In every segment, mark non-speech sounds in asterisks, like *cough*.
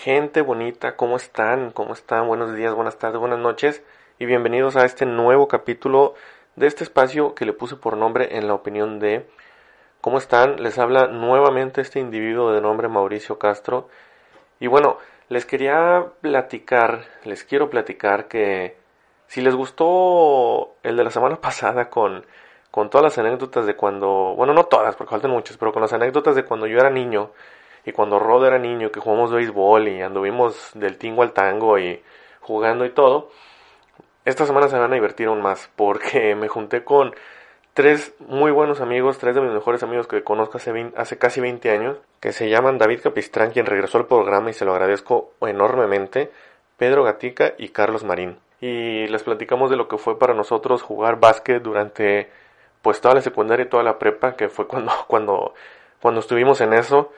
Gente bonita, ¿cómo están? ¿Cómo están? Buenos días, buenas tardes, buenas noches y bienvenidos a este nuevo capítulo de este espacio que le puse por nombre en la opinión de ¿Cómo están? Les habla nuevamente este individuo de nombre Mauricio Castro y bueno, les quería platicar, les quiero platicar que si les gustó el de la semana *laughs* pasada con, con todas las anécdotas de cuando, bueno, no todas, porque faltan muchas, pero con las anécdotas de cuando yo era niño, y cuando Rod era niño, que jugamos béisbol y anduvimos del tingo al tango y jugando y todo, esta semana se van a divertir aún más porque *laughs* me junté con tres muy buenos amigos, tres de mis mejores amigos que conozco hace, hace casi 20 años, que se llaman David Capistrán, quien regresó al programa y se lo agradezco enormemente, Pedro Gatica y Carlos Marín. Y les platicamos de lo que fue para nosotros jugar básquet durante pues toda la secundaria y toda la prepa, que fue cuando, *laughs* cuando, cuando estuvimos en eso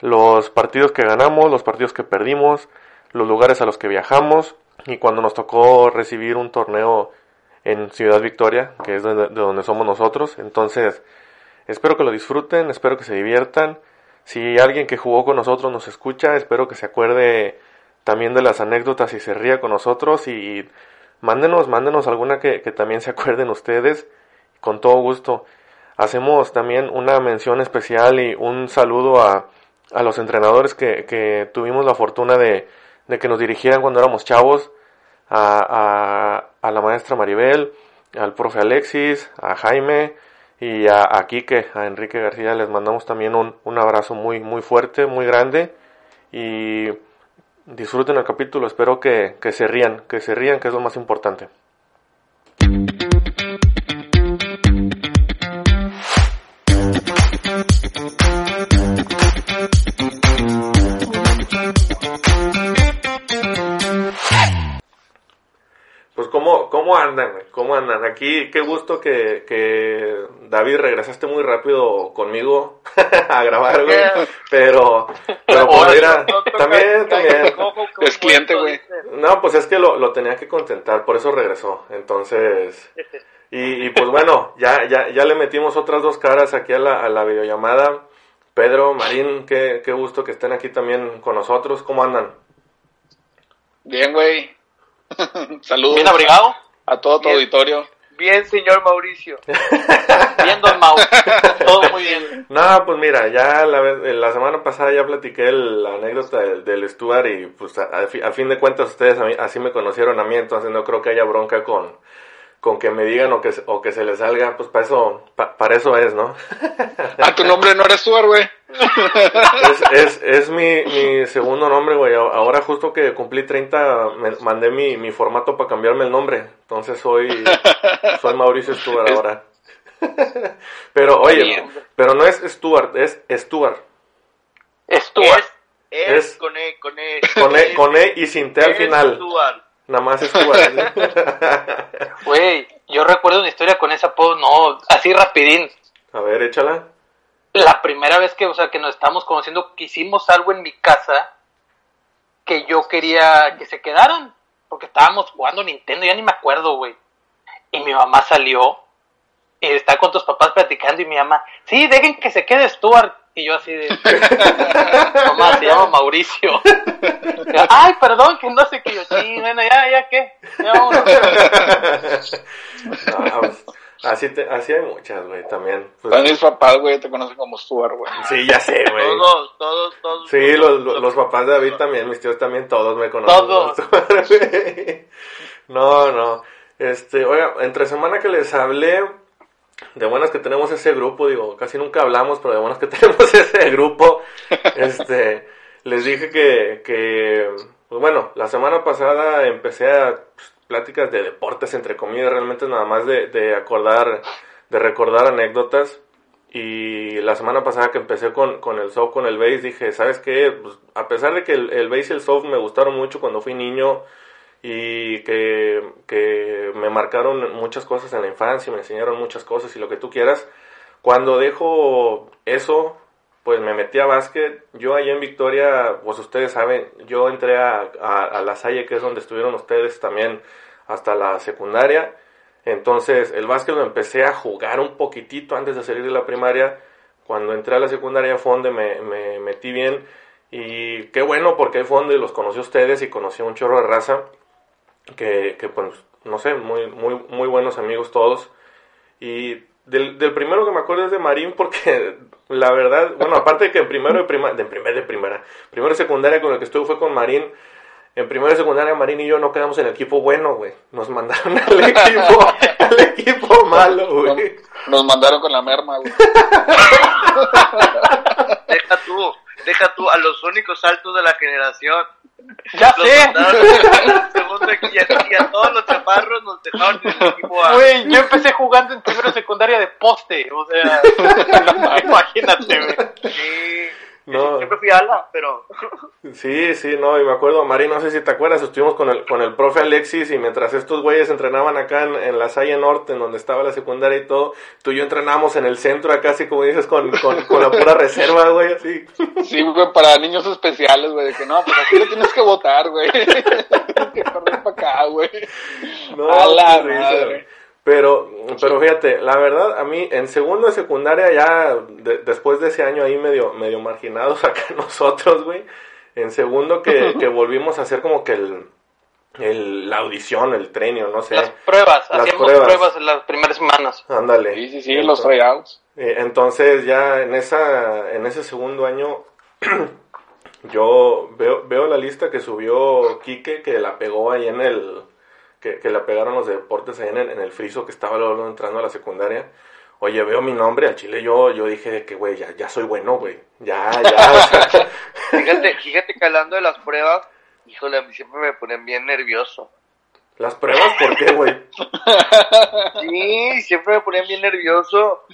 los partidos que ganamos, los partidos que perdimos, los lugares a los que viajamos y cuando nos tocó recibir un torneo en Ciudad Victoria, que es de, donde somos nosotros. Entonces, espero que lo disfruten, espero que se diviertan. Si alguien que jugó con nosotros nos escucha, espero que se acuerde también de las anécdotas y se ría con nosotros y mándenos, mándenos alguna que, que también se acuerden ustedes, con todo gusto. Hacemos también una mención especial y un saludo a a los entrenadores que, que tuvimos la fortuna de, de, que nos dirigieran cuando éramos chavos, a, a, la maestra Maribel, al profe Alexis, a Jaime y a, a Quique, a Enrique García, les mandamos también un, un abrazo muy, muy fuerte, muy grande. Y disfruten el capítulo, espero que, que se rían, que se rían, que es lo más importante. ¿Cómo andan, ¿Cómo andan? Aquí, qué gusto que, que David regresaste muy rápido conmigo *laughs* a grabar, güey. Pero, pero pues mira, también, también. Es cliente, güey. No, pues es que lo, lo tenía que contentar, por eso regresó. Entonces, y, y pues bueno, ya, ya, ya le metimos otras dos caras aquí a la, a la videollamada. Pedro, Marín, qué, qué gusto que estén aquí también con nosotros. ¿Cómo andan? Bien, güey. *laughs* Saludos. ¿Bien abrigado? a todo tu auditorio. Bien, señor Mauricio. *laughs* bien, don Mau. Todo *laughs* muy bien. No, pues mira, ya la, la semana pasada ya platiqué la anécdota del, del Stuart y pues a, fin de cuentas ustedes así me conocieron a mí, entonces no creo que haya bronca con, con que me digan o que, o que se les salga, pues para eso, para eso es, ¿no? *laughs* ah, tu nombre no eres Stuart, güey. es, es, es mi, mi, segundo nombre, güey. Ahora justo que cumplí 30, me mandé mi, mi formato para cambiarme el nombre. Entonces soy, soy Mauricio Stuart ahora. *laughs* pero oye, pero no es Stuart, es Stuart. Stuart. Es, es, con E, con E. Con E, con e y sin T al final. Stuart. Nada más Stuart. *laughs* Güey, yo recuerdo una historia con ese apodo, no, así rapidín. A ver, échala la primera vez que, o sea, que nos estábamos conociendo, que hicimos algo en mi casa que yo quería que se quedaran, porque estábamos jugando Nintendo, ya ni me acuerdo, güey. Y mi mamá salió y está con tus papás platicando y mi mamá, sí, dejen que se quede Stuart. Y yo así de, *laughs* mamá, se llama Mauricio. *laughs* Ay, perdón, que no sé qué yo, sí, bueno, ya, ya, ¿qué? Ya vámonos. *laughs* Así, te, así hay muchas, güey, también. Pues, mis papás, güey, te conocen como Stuart, güey. Sí, ya sé, güey. Todos, todos, todos. Sí, los, los, papás de David también, mis tíos también, todos me conocen. Todos. no, no. Este, oiga, entre semana que les hablé, de buenas que tenemos ese grupo, digo, casi nunca hablamos, pero de buenas que *laughs* tenemos ese grupo, este, les dije que, pues bueno, la semana pasada empecé a pues, pláticas de deportes, entre comillas, realmente nada más de, de acordar, de recordar anécdotas. Y la semana pasada que empecé con, con el soft, con el bass, dije, ¿sabes qué? Pues, a pesar de que el, el bass y el soft me gustaron mucho cuando fui niño y que, que me marcaron muchas cosas en la infancia, me enseñaron muchas cosas y lo que tú quieras, cuando dejo eso, pues me metí a básquet. Yo allá en Victoria, pues ustedes saben, yo entré a, a, La Salle, que es donde estuvieron ustedes también hasta la secundaria. Entonces, el básquet lo empecé a jugar un poquitito antes de salir de la primaria. Cuando entré a la secundaria fue donde me, me metí bien. Y qué bueno, porque fue donde los conocí a ustedes y conocí a un chorro de raza. Que, que pues, no sé, muy, muy, muy buenos amigos todos. Y del, del primero que me acuerdo es de Marín, porque *laughs* la verdad, bueno, aparte de que en primero de primera, de primera, de primera, primero de secundaria con el que estuve fue con Marín. En primero de secundaria, Marín y yo no quedamos en el equipo bueno, güey. Nos mandaron *laughs* al equipo, *laughs* al equipo malo, güey. Nos mandaron con la merma, güey. Deja tú, deja tú a los únicos altos de la generación. Ya Los sé. segundo y a, y a todos los chaparros nos dejaron en el equipo A. Güey, yo empecé jugando en primero secundaria de poste, o sea, *laughs* imagínate, güey. Sí, *laughs* No. siempre fui ala, pero *laughs* Sí, sí, no, y me acuerdo, Mari, no sé si te acuerdas, estuvimos con el, con el profe Alexis y mientras estos güeyes entrenaban acá en, en la Salle Norte, en donde estaba la secundaria y todo, tú y yo entrenábamos en el centro acá, así como dices, con, con, con la pura reserva, güey, así. Sí, güey, para niños especiales, güey. De que no, pues aquí lo tienes que votar, güey. Tienes *laughs* que correr para acá, güey. No, A la qué risa, madre. güey. Pero, pero fíjate, la verdad, a mí en segundo de secundaria ya, de- después de ese año ahí medio, medio marginados *laughs* acá nosotros, güey, en segundo que, *laughs* que volvimos a hacer como que el, el, la audición, el trenio, no sé. Las pruebas, Las hacíamos pruebas. pruebas. en las primeras semanas. Ándale. Sí, sí, sí, los tryouts. Eh, Entonces ya en esa en ese segundo año *clears throat* yo veo, veo la lista que subió Quique que la pegó ahí en el que, que la pegaron los deportes ahí en el, en el friso que estaba luego entrando a la secundaria. Oye, veo mi nombre al chile, yo, yo dije de que, güey, ya, ya soy bueno, güey. Ya, ya, o sea, *laughs* fíjate, fíjate que hablando de las pruebas, híjole, a mí siempre me ponen bien nervioso. las pruebas, ¿por qué, güey? *laughs* Sí, siempre me ponían bien nervioso.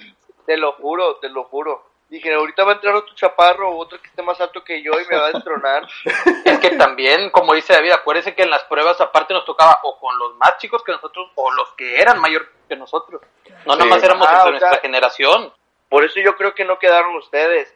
Te lo juro, te lo juro. Dije, ahorita va a entrar otro chaparro o otro que esté más alto que yo y me va a destronar. *laughs* Es que también, como dice David, acuérdense que en las pruebas aparte nos tocaba o con los más chicos que nosotros o los que eran mayor que nosotros. No Sí. nada más éramos Ah, entre o nuestra sea- generación, Por eso yo creo que no quedaron ustedes.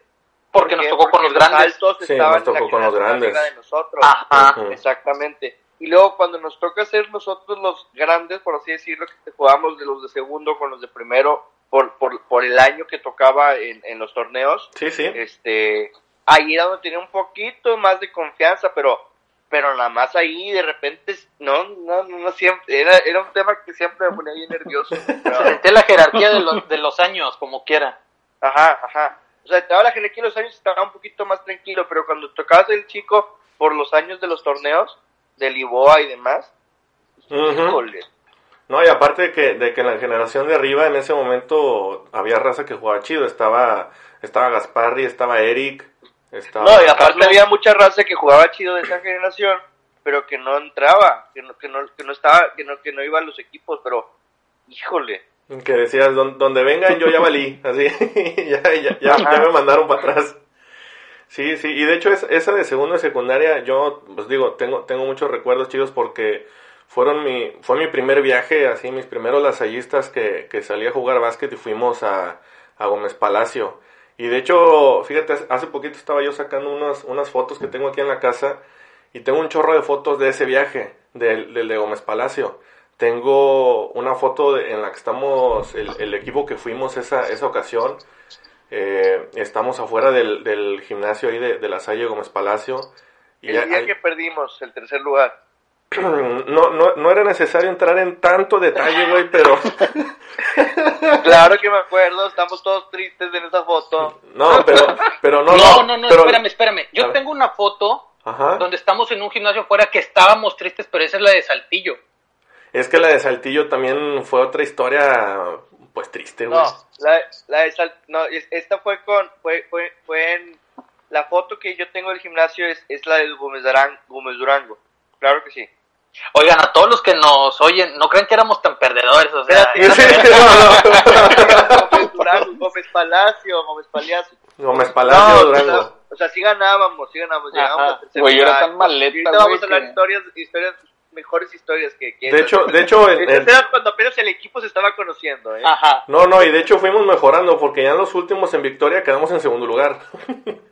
porque nos tocó con los grandes. altos Sí, estaban nos tocó en la con los generación grandes. de nosotros. Ajá. Exactamente. Y luego cuando nos toca ser nosotros los grandes, por así decirlo, que jugamos de los de segundo con los de primero por, por, por el año que tocaba en, en los torneos, Sí, sí. este, ahí era donde tenía un poquito más de confianza, pero, pero nada más ahí de repente, no, no, no, no siempre, era, era un tema que siempre me ponía bien nervioso. *laughs* Pero- Se sentía la jerarquía de los, de los años, como quiera. Ajá, ajá. O sea, te daba la jerarquía de los años estaba un poquito más tranquilo, pero cuando tocabas el chico por los años de los torneos, de Liboa y demás, Ujú. híjole. No, y aparte de que, de que en la generación de arriba en ese momento había raza que jugaba chido. Estaba, estaba Gasparri, estaba Eric, estaba... No, y aparte había mucha raza que jugaba chido de esa generación, pero que no entraba, que no, que no, que no estaba, que no, que no iba a los equipos, pero híjole. Que decías, "Don- donde vengan yo ya valí, *laughs* así, *laughs* ya, ya, ya, ya me mandaron para atrás. Sí, sí, y de hecho es- esa de segundo de secundaria, yo, pues digo, tengo, tengo muchos recuerdos chidos porque fueron mi, fue mi primer viaje, así, mis primeros lasallistas que, que salí a jugar básquet y fuimos a, a Gómez Palacio. Y de hecho, fíjate, hace poquito estaba yo sacando unas, unas fotos que tengo aquí en la casa y tengo un chorro de fotos de ese viaje, del, del de Gómez Palacio. Tengo una foto de- en la que estamos, el, el equipo que fuimos esa, esa ocasión. eh, estamos afuera del, del gimnasio ahí de, de la Salle Gómez Palacio. Y El día que perdimos el tercer lugar. *clears throat* no, no, no era necesario entrar en tanto detalle, güey, pero... *laughs* Claro que me acuerdo, estamos todos tristes en esa foto. No, pero, pero no, No, no, no, pero- espérame, espérame. Yo tengo una foto Ajá. donde estamos en un gimnasio afuera que estábamos tristes, pero esa es la de Saltillo. Es que la de Saltillo también fue otra historia, pues triste, güey. No, la, la de Sal- no, es- esta fue con, fue, fue, fue en, la foto que yo tengo del gimnasio es, es la del Gómez Durango. Claro que sí. Oigan, a todos los que nos oyen, no crean que éramos tan perdedores, o sea. *laughs* Gómez Palacio, Gómez Palacio. Gómez Palacio, No, o Durango. sea, o sea, sí ganábamos, sí ganábamos, Ajá. llegábamos Güey, yo era tan maleta, Y ahorita vamos güey, a hablar historias, historias, mejores historias que que De hecho, de hecho, *laughs* cuando apenas el equipo se estaba conociendo, ¿eh? Ajá. no, no, y de hecho fuimos mejorando porque ya en los últimos en Victoria quedamos en segundo lugar. *laughs*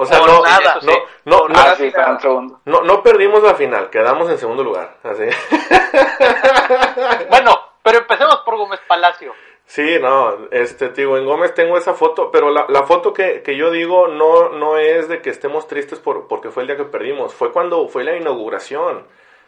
o sea, no, nada, no, sí. no, no, Ah, nada. sí, estaba en segundo. no, no perdimos la final, quedamos en segundo lugar. Así. *laughs* Bueno, pero empecemos por Gómez Palacio. Sí, no, este, te digo, en Gómez tengo esa foto, pero la, la foto que, que yo digo no, no es de que estemos tristes por, porque fue el día que perdimos, fue cuando fue la inauguración.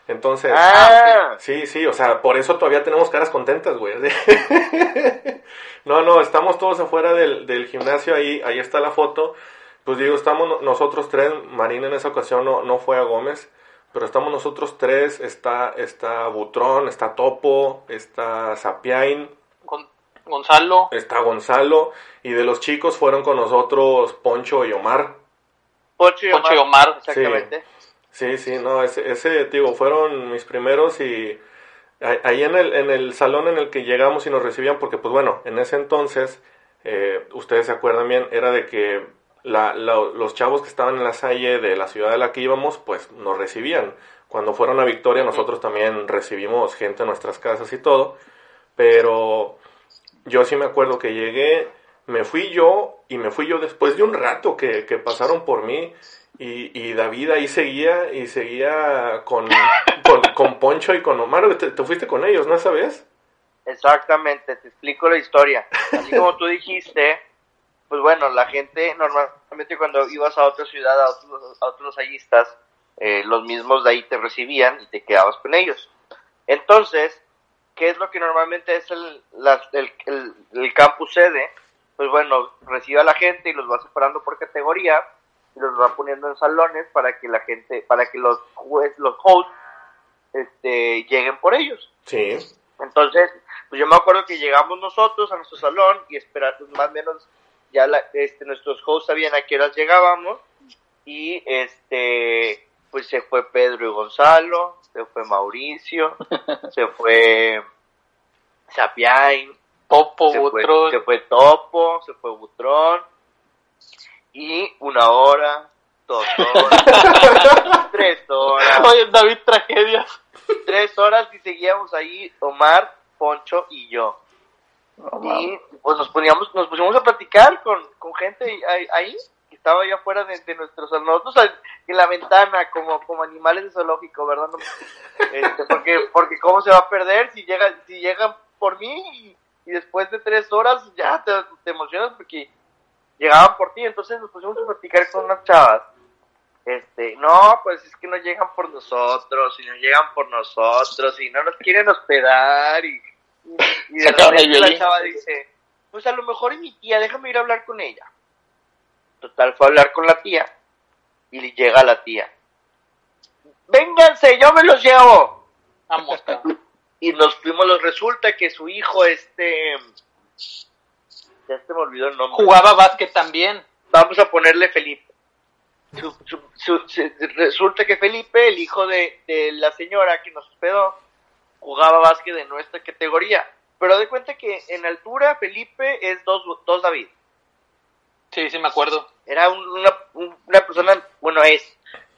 Entonces, Ah, sí, sí, o sea, por eso todavía tenemos caras contentas, güey. *laughs* no, no, estamos todos afuera del, del gimnasio, ahí, ahí está la foto. Pues digo, estamos no- nosotros tres, Marina en esa ocasión no, no fue a Gómez, pero estamos nosotros tres, está, está Butrón, está Topo, está Sapiain, Gon- Gonzalo. está Gonzalo, y de los chicos fueron con nosotros Poncho y Omar. Poncho y Omar. Poncho y Omar. Exactamente. Sí, sí, no, ese, ese digo, fueron mis primeros y ahí- ahí en el, en el salón en el que llegamos y nos recibían, porque pues bueno, en ese entonces, eh, ustedes se acuerdan bien, era de que la, la- los chavos que estaban en la salle de la ciudad a la que íbamos, pues nos recibían. Cuando fueron a Victoria, nosotros también recibimos gente en nuestras casas y todo, pero yo sí me acuerdo que llegué, me fui yo y me fui yo después de un rato que, que pasaron por mí y, y David ahí seguía y seguía con, con, Poncho y con Omar. Te, te fuiste con ellos, ¿no esa vez? Exactamente, te explico la historia. Así como tú dijiste, pues bueno, la gente normalmente cuando ibas a otra ciudad, a otros, a otros hallistas, eh, los mismos de ahí te recibían y te quedabas con ellos. Entonces, ¿qué es lo que normalmente es el, la- el, el- el campus sede? Pues bueno, recibe a la gente y los va separando por categoría y los va poniendo en salones para que la gente, para que los los hosts, este, lleguen por ellos. Sí. Entonces, pues yo me acuerdo que llegamos nosotros a nuestro salón y esperar, pues, más o menos ya la- este, nuestros hosts sabían a qué horas llegábamos y este, pues se fue Pedro y Gonzalo, se fue Mauricio, *laughs* se fue Sapiain, Topo, se fue, Butrón. se fue Topo, se fue Butrón y una hora, dos horas, *laughs* tres horas. Oye, David, tragedias. tres horas y seguíamos ahí Omar, Poncho y yo. Y pues nos poníamos, nos pusimos a platicar con, con gente ahí, ahí, que estaba allá afuera de, de nuestros nosotros en la ventana como, como animales de zoológico, ¿verdad? No- este, porque, porque cómo se va a perder si llega, si llegan por mí y, y después de tres horas ya te, te emocionas porque llegaban por ti, entonces nos pusimos a platicar con unas chavas. Este, no, pues es que no llegan por nosotros, y no llegan por nosotros, y no nos quieren hospedar, y, y, y de Sacaron el repente la chava dice, pues a lo mejor es mi tía, déjame ir a hablar con ella. Total, fue a hablar con la tía, y le llega la tía. Vénganse, yo me los llevo. Vamos. *laughs* Y nos fuimos, los resulta que su hijo, este, ya se me olvidó el nombre Jugaba básquet también. vamos a ponerle Felipe. Su- su- su- se- resulta que Felipe, el hijo de, de la señora que nos hospedó, jugaba básquet de nuestra categoría. Pero de cuenta que en altura Felipe es dos, dos David. Sí, sí, me acuerdo. Era un- una, un- una persona, bueno, es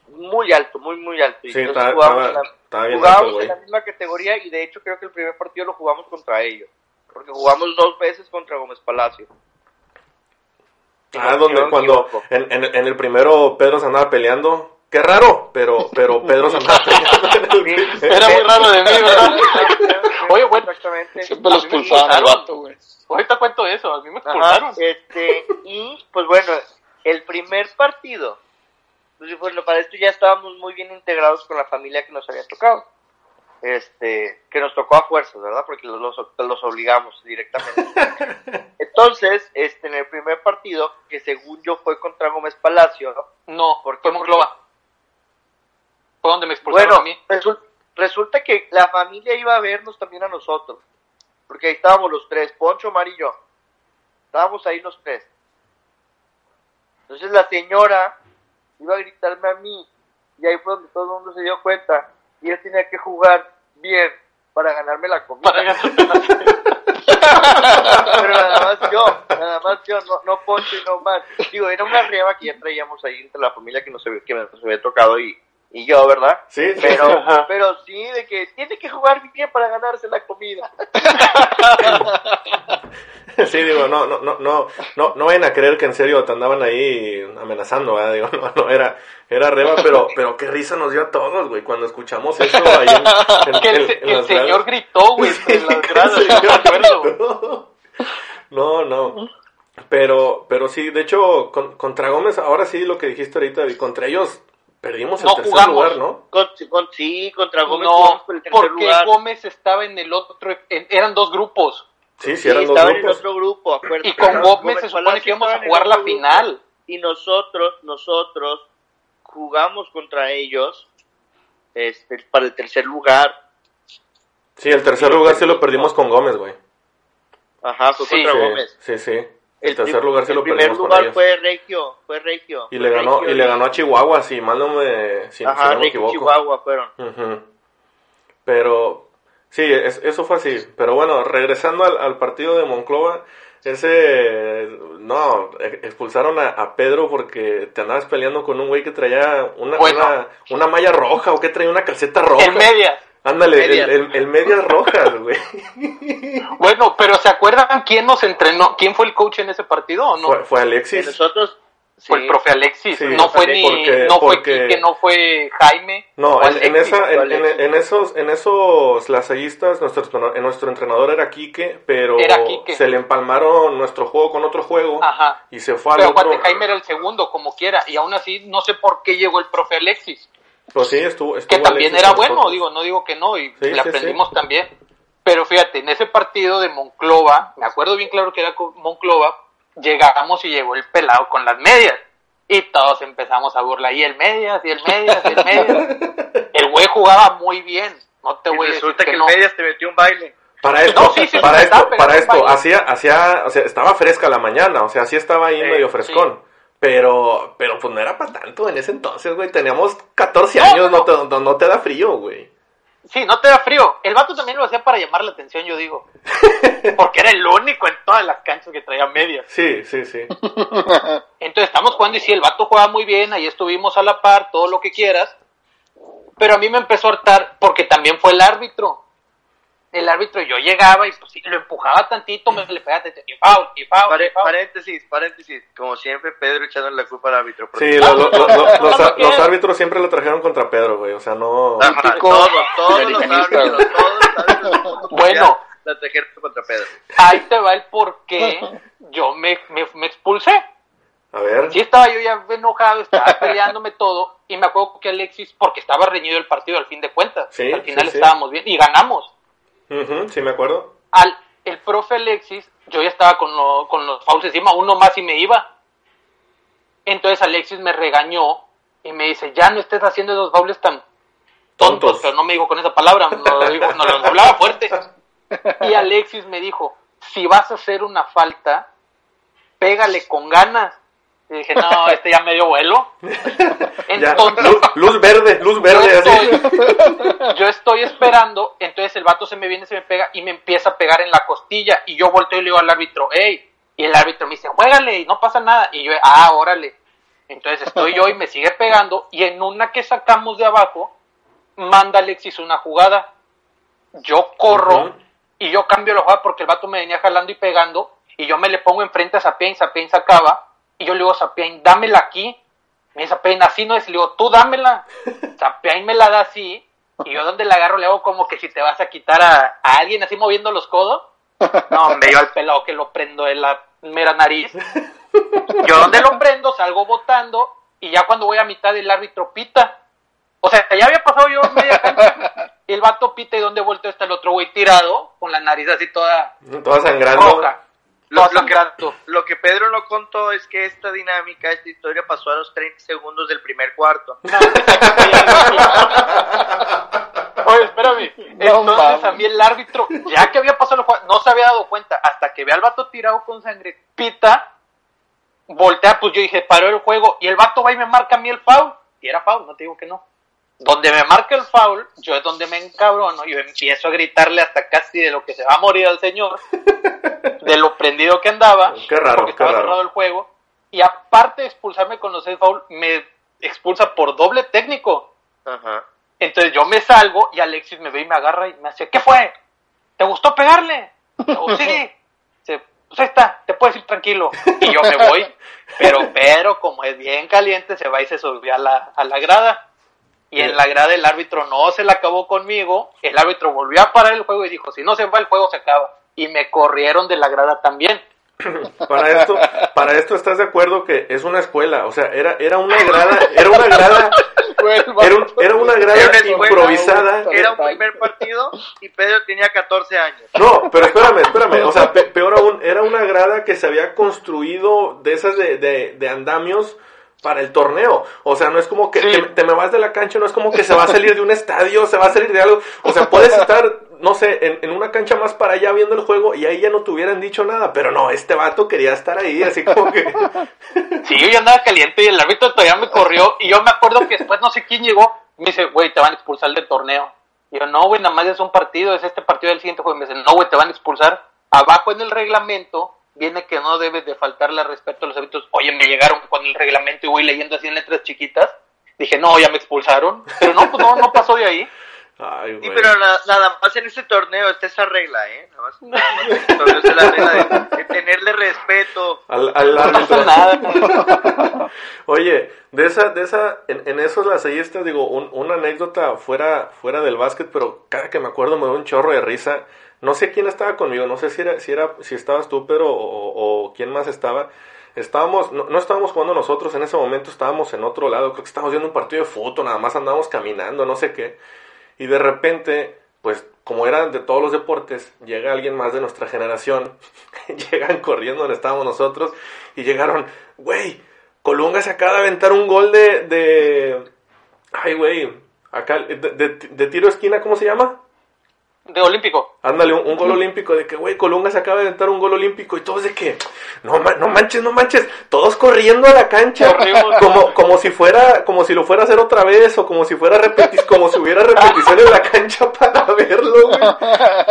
muy alto, muy, muy alto. Y Sí, entonces estaba- jugábamos, estaba- en la- estaba bien jugábamos alto en la misma categoría y de hecho creo que el primer partido lo jugamos contra ellos. Porque jugamos dos veces contra Gómez Palacio. Ah, donde cuando en, en el primero Pedro se andaba peleando. Qué raro, pero, pero Pedro en el- Era muy raro de mí, ¿verdad? Oye, bueno, Exactamente. Siempre los A mí me pulsaban al vato, güey. Ahorita cuento eso, a mí me Ajá, expulsaron. este, y pues bueno, el primer partido, pues bueno, para esto ya estábamos muy bien integrados con la familia que nos había tocado. Este, que nos tocó a fuerzas, ¿verdad? Porque los, los, los obligamos directamente. *laughs* Entonces, este, en el primer partido, que según yo fue contra Gómez Palacio, ¿no? No, ¿Por qué? fue Monclova. Fue donde me expulsaron Bueno, a mí. resul- resulta que la familia iba a vernos también a nosotros. Porque ahí estábamos los tres, Poncho, Omar y yo. Estábamos ahí los tres. Entonces la señora iba a gritarme a mí. Y ahí fue donde todo el mundo se dio cuenta y él tenía que jugar bien para ganarme la comida. Para *laughs* Pero nada más yo, nada más yo, no, no Poncho y no más. Digo, era una rieva que ya traíamos ahí entre la familia que nos que nos había tocado y, y yo, ¿verdad? Sí, sí, Pero, Ajá. pero sí, de que tiene que jugar bien para ganarse la comida. *laughs* Sí, digo, no, no, no, no, no, no vayan a creer que en serio te andaban ahí amenazando, ¿verdad? Digo, no, no, era, era reba, pero, pero qué risa nos dio a todos, güey, cuando escuchamos eso ahí en, en- Que el, en- que el señor gradas. gritó, güey, *laughs* Sí, en las gradas, gritó. No, no. Pero, pero sí, de hecho, con- contra Gómez, ahora sí lo que dijiste ahorita, y contra ellos perdimos el No tercer jugamos. lugar, ¿no? Con, con- sí, contra Gómez No, jugamos por el tercer porque lugar. Gómez estaba en el otro, en- eran dos grupos. Sí, sí, Sí, eran dos estaba en el grupos. otro grupo, acuérdate. Y con Gómez se supone Palacio que íbamos a jugar la grupo. final. Y nosotros, nosotros jugamos contra ellos este, para el tercer lugar. Sí, el tercer lugar sí lo perdimos con Gómez, güey. Ajá, fue Sí. contra Sí, Gómez. sí, sí. El, tercer lugar sí el lo primer perdimos con lugar ellos. fue Regio, fue Regio. Y fue le ganó, Regio y le ganó a Chihuahua, si mal no me, si, si Ajá, no me equivoco. Chihuahua fueron. Pero, sí, es- eso fue así. Pero bueno, regresando al, al partido de Monclova, ese, no, e- expulsaron a, a Pedro porque te andabas peleando con un güey que traía una, Bueno. una, una malla roja o que traía una calceta roja. En media. Ándale, el, Medias. el, el medias rojas, güey. *laughs* Bueno, pero ¿se acuerdan quién nos entrenó? ¿Quién fue el coach en ese partido o no? Fue, Alexis. nosotros, Fue el profe Alexis. Sí, no fue ni, porque- no fue porque- Quique, no fue Jaime. No, fue en, Alexis. esa, en, fue en- Alexis. en esos, en esos lasallistas, nuestro, en nuestro entrenador era Quique, pero Era Quique. se le empalmaron nuestro juego con otro juego Ajá. y se fue al Pero otro. aguante, Jaime era el segundo, como quiera. Y aún así, no sé por qué llegó el profe Alexis. Pues sí, estuvo, Que también era bueno, nosotros. digo, no digo que no, y Sí, le sí, aprendimos también. Pero fíjate, en ese partido de Monclova, me acuerdo bien claro que era con Monclova, llegamos y llegó el pelado con las medias. Y todos empezamos a burlar, y el medias, y el medias, y el medias. *laughs* El güey jugaba muy bien, no te y voy a decir resulta que, que el no. Medias te metió un baile. Para esto, No, sí, sí, para esto, estaba para esto, hacía, hacía, o sea, estaba fresca la mañana, o sea, sí estaba ahí Sí, medio frescón. Pero, pero pues no era para tanto en ese entonces, güey. Teníamos 14 No, años, no, no, te, no, no te da frío, güey. Sí, no te da frío. El vato también lo hacía para llamar la atención, yo digo. *laughs* Porque era el único en todas las canchas que traía medias. Sí, sí, sí. *laughs* Entonces estamos jugando y sí, el vato juega muy bien, ahí estuvimos a la par, todo lo que quieras. Pero a mí me empezó a hartar porque también fue el árbitro. El árbitro, yo llegaba y pues sí, lo empujaba tantito, me le pegaba tantito, y foul, y foul, y paréntesis, paréntesis. Como siempre, Pedro echando la culpa al árbitro. Sí, porque- lo- lo- lo- lo- los, árbitros siempre lo trajeron contra Pedro, güey. O sea, no. Ajá, todos, todos los árbitros, todos los árbitros Bueno. la trajeron contra Pedro. Ahí te va el por qué yo me, me, me expulsé. A ver. Sí estaba yo ya enojado, estaba peleándome todo, y me acuerdo que Alexis, porque estaba reñido el partido al fin de cuentas, Sí, al final sí, sí. estábamos bien, y ganamos. Ujú, sí, me acuerdo. al el profe Alexis, yo ya estaba con, lo- con los fouls encima, uno más y me iba. Entonces Alexis me regañó y me dice, ya no estés haciendo esos fouls tan tontos, Tontos. pero no me dijo con esa palabra, no lo dijo, no lo hablaba fuerte. Y Alexis me dijo, si vas a hacer una falta, pégale con ganas. Y dije, no, este ya me dio vuelo. *laughs* Entonces, luz, luz verde, luz verde, yo estoy, yo estoy esperando, entonces el vato se me viene, se me pega y me empieza a pegar en la costilla y yo volteo y le digo al árbitro, hey, y el árbitro me dice, juégale y no pasa nada, y yo, ah, órale. Entonces estoy yo y me sigue pegando y en una que sacamos de abajo, manda Alexis una jugada. Yo corro y yo cambio la jugada porque el vato me venía jalando y pegando y yo me le pongo enfrente a Sapien, Sapien sacaba y yo le digo a Sapien, dámela aquí. Me dice así no es, le digo, tú dámela. *laughs* Sapien me la da así y yo donde la agarro le hago como que si te vas a quitar a, a alguien así moviendo los codos. No, me dio al pelado que lo prendo en la mera nariz. *laughs* Yo donde lo prendo salgo botando y ya cuando voy a mitad el árbitro pita. O sea, ya había pasado yo media cancha. *laughs* El vato pita y donde vuelto está el otro güey tirado con la nariz así toda Toda sangrando. roja. Lo, lo que, lo que Pedro no contó es que esta dinámica, esta historia pasó a los 30 segundos del primer cuarto. *laughs* Oye, espérame. Entonces a mí el árbitro, ya que había pasado el juego, no se había dado cuenta, hasta que ve al vato tirado con sangre, pita, voltea, pues yo dije, paró el juego, y el vato va y me marca a mí el foul, y era foul, no te digo que no. Donde me marca el foul, yo es donde me encabrono, yo empiezo a gritarle hasta casi de lo que se va a morir al señor, *laughs* de lo prendido que andaba, Qué raro, porque qué estaba raro. cerrado el juego, y aparte de expulsarme con los seis foul, me expulsa por doble técnico. Ajá. Entonces yo me salgo y Alexis me ve y me agarra y me hace, ¿qué fue? ¿Te gustó pegarle? Yo, sí. *laughs* Dice, pues ahí está, te puedes ir tranquilo. Y yo me voy, pero, pero como es bien caliente, se va y se subió a la, a la grada. Y en la grada el árbitro no se la acabó conmigo, el árbitro volvió a parar el juego y dijo, si no se va el juego se acaba. Y me corrieron de la grada también. *laughs* Para esto, para esto estás de acuerdo que es una escuela, o sea, era, era una grada, era una grada, era, un- era una grada Era una escuela, improvisada. Era un primer partido y Pedro tenía 14 años. No, pero espérame, espérame. O sea, pe- peor aún, era una grada que se había construido de esas de, de, de andamios para el torneo. O sea, no es como que Sí. te, te me vas de la cancha, no es como que se va a *laughs* salir de un estadio, se va a salir de algo. O sea, puedes *laughs* estar, no sé, en, en una cancha más para allá viendo el juego y ahí ya no te hubieran dicho nada. Pero no, este vato quería estar ahí, así como que... *laughs* Sí, yo ya andaba caliente y el árbitro todavía me corrió. Y yo me acuerdo que después no sé quién llegó. Me dice, güey, te van a expulsar del torneo. Y yo, no, güey, nada más es un partido, es este partido del siguiente juego. Y me dice, no, güey, te van a expulsar. Abajo en el reglamento viene que no debes de faltarle respeto a los árbitros. Oye, me llegaron con el reglamento y voy leyendo así en letras chiquitas. Dije, no, ya me expulsaron. Pero no, pues no, no pasó de ahí. Ay, Sí, pero na- nada más en este torneo está esa regla, ¿eh? Nada más, nada más en este torneo está la regla de, de tenerle respeto. Al, al No árbitro. nada. *laughs* Oye, de esa, de esa, en, en esos lasallistas, digo, un- una anécdota fuera, fuera del básquet, pero cada que me acuerdo me da un chorro de risa. No sé quién estaba conmigo, no sé si era, si era, si estabas tú, pero, o, quién más estaba. Estábamos, no, no estábamos jugando nosotros en ese momento, estábamos en otro lado, creo que estábamos viendo un partido de fútbol, nada más andábamos caminando, no sé qué. Y de repente, pues, como eran de todos los deportes, llega alguien más de nuestra generación, *laughs* llegan corriendo donde estábamos nosotros, y llegaron, güey, Colunga se acaba de aventar un gol de, de, ay, güey, acá, de, de- de tiro esquina, ¿cómo se llama? De olímpico. Ándale, un, un gol olímpico, de que, güey, Colunga se acaba de aventar un gol olímpico, y todos de que, no, ma- no manches, no manches, todos corriendo a la cancha, como, como si fuera, como si lo fuera a hacer otra vez, o como si fuera repetis, como si hubiera repetición en la cancha *laughs* para verlo, güey. O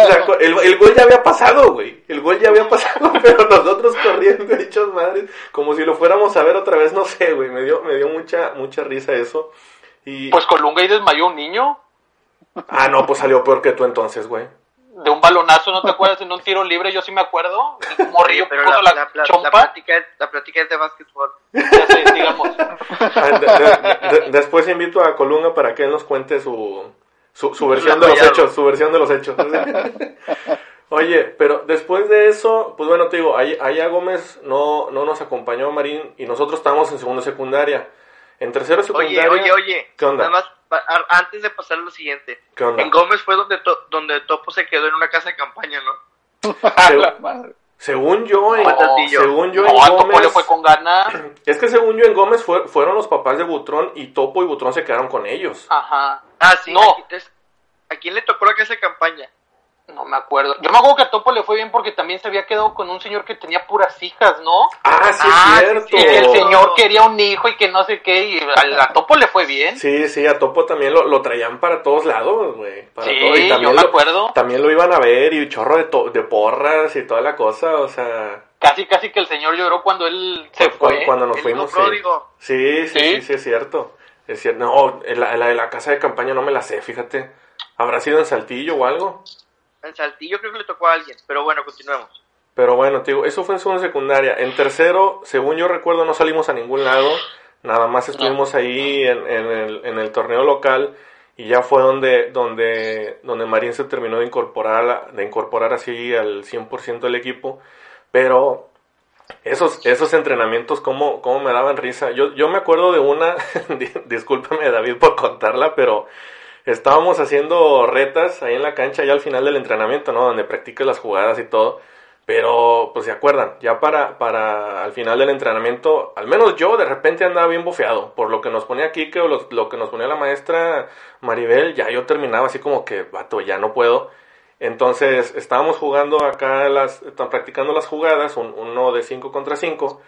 sea, el, el gol ya había pasado, güey, el gol ya había pasado, *laughs* pero nosotros corriendo, hechos madres, como si lo fuéramos a ver otra vez, no sé, güey, me dio, me dio mucha, mucha risa eso. Y, Pues Colunga y desmayó un niño. Ah, no, pues salió peor que tú entonces, güey. De un balonazo, ¿no te acuerdas? En un tiro libre, yo sí me acuerdo. Un morrillo pero puso la, la, la, pla- la chompa. plática es, la plática es de básquetbol. *laughs* Ya sé, digamos. Ah, de- de- de- después invito a Colunga para que él nos cuente su, su, su versión de los hechos, su versión de los hechos. *laughs* Oye, pero después de eso, pues bueno, te digo, ahí- allá Gómez no, no nos acompañó Marín y nosotros estábamos en segundo secundaria. En tercero Oye, secundaria. oye, oye. ¿Qué onda? Nada más, antes de pasar a lo siguiente. ¿Qué onda? En Gómez fue donde, to- donde Topo se quedó en una casa de campaña, ¿no? *laughs* Seg- según yo, en, según yo No, en a Topo le Gómez, fue con ganas. *clears throat* es que según yo en Gómez fue- fueron los papás de Butrón y Topo y Butrón se quedaron con ellos. Ajá. Ah, sí. No. aquí- es- ¿A quién le tocó la casa de campaña? No me acuerdo. Yo me acuerdo que a Topo le fue bien porque también se había quedado con un señor que tenía puras hijas, ¿no? Ah, sí Ah, es sí, cierto. que el señor quería un hijo y que no sé qué. Y a, a Topo le fue bien. Sí, sí, a Topo también lo, lo traían para todos lados, güey. Para Sí, todo. Y yo también me lo, acuerdo. También lo iban a ver y chorro de, to- de porras y toda la cosa, o sea... Casi, casi que el señor lloró cuando él se cu- fue. Cuando nos El fuimos, sí. pródigo. Sí, sí, sí, Sí. sí, es cierto. Es cierto. No, la, la de la casa de campaña no me la sé, fíjate. ¿Habrá sido en Saltillo o algo? En Saltillo creo que le tocó a alguien. Pero bueno, continuemos. Pero bueno, digo, eso fue en segundo secundaria. En tercero, según yo recuerdo, no salimos a ningún lado. Nada más estuvimos ahí en, en el, en el torneo local. Y ya fue donde, donde, donde Marín se terminó de incorporar, de incorporar así al 100% del equipo. Pero esos, esos entrenamientos, ¿cómo, cómo me daban risa? Yo, yo me acuerdo de una, *laughs* di- discúlpame David por contarla, pero estábamos haciendo retas ahí en la cancha ya al final del entrenamiento, ¿no? Donde practicas las jugadas y todo. Pero, pues se acuerdan, ya para, para al final del entrenamiento, al menos yo de repente andaba bien bofeado. Por lo que nos ponía Kike o los- lo que nos ponía la maestra Maribel, ya yo terminaba así como que, vato, ya no puedo. Entonces estábamos jugando acá, las, están practicando las jugadas, un- uno de 5 contra 5.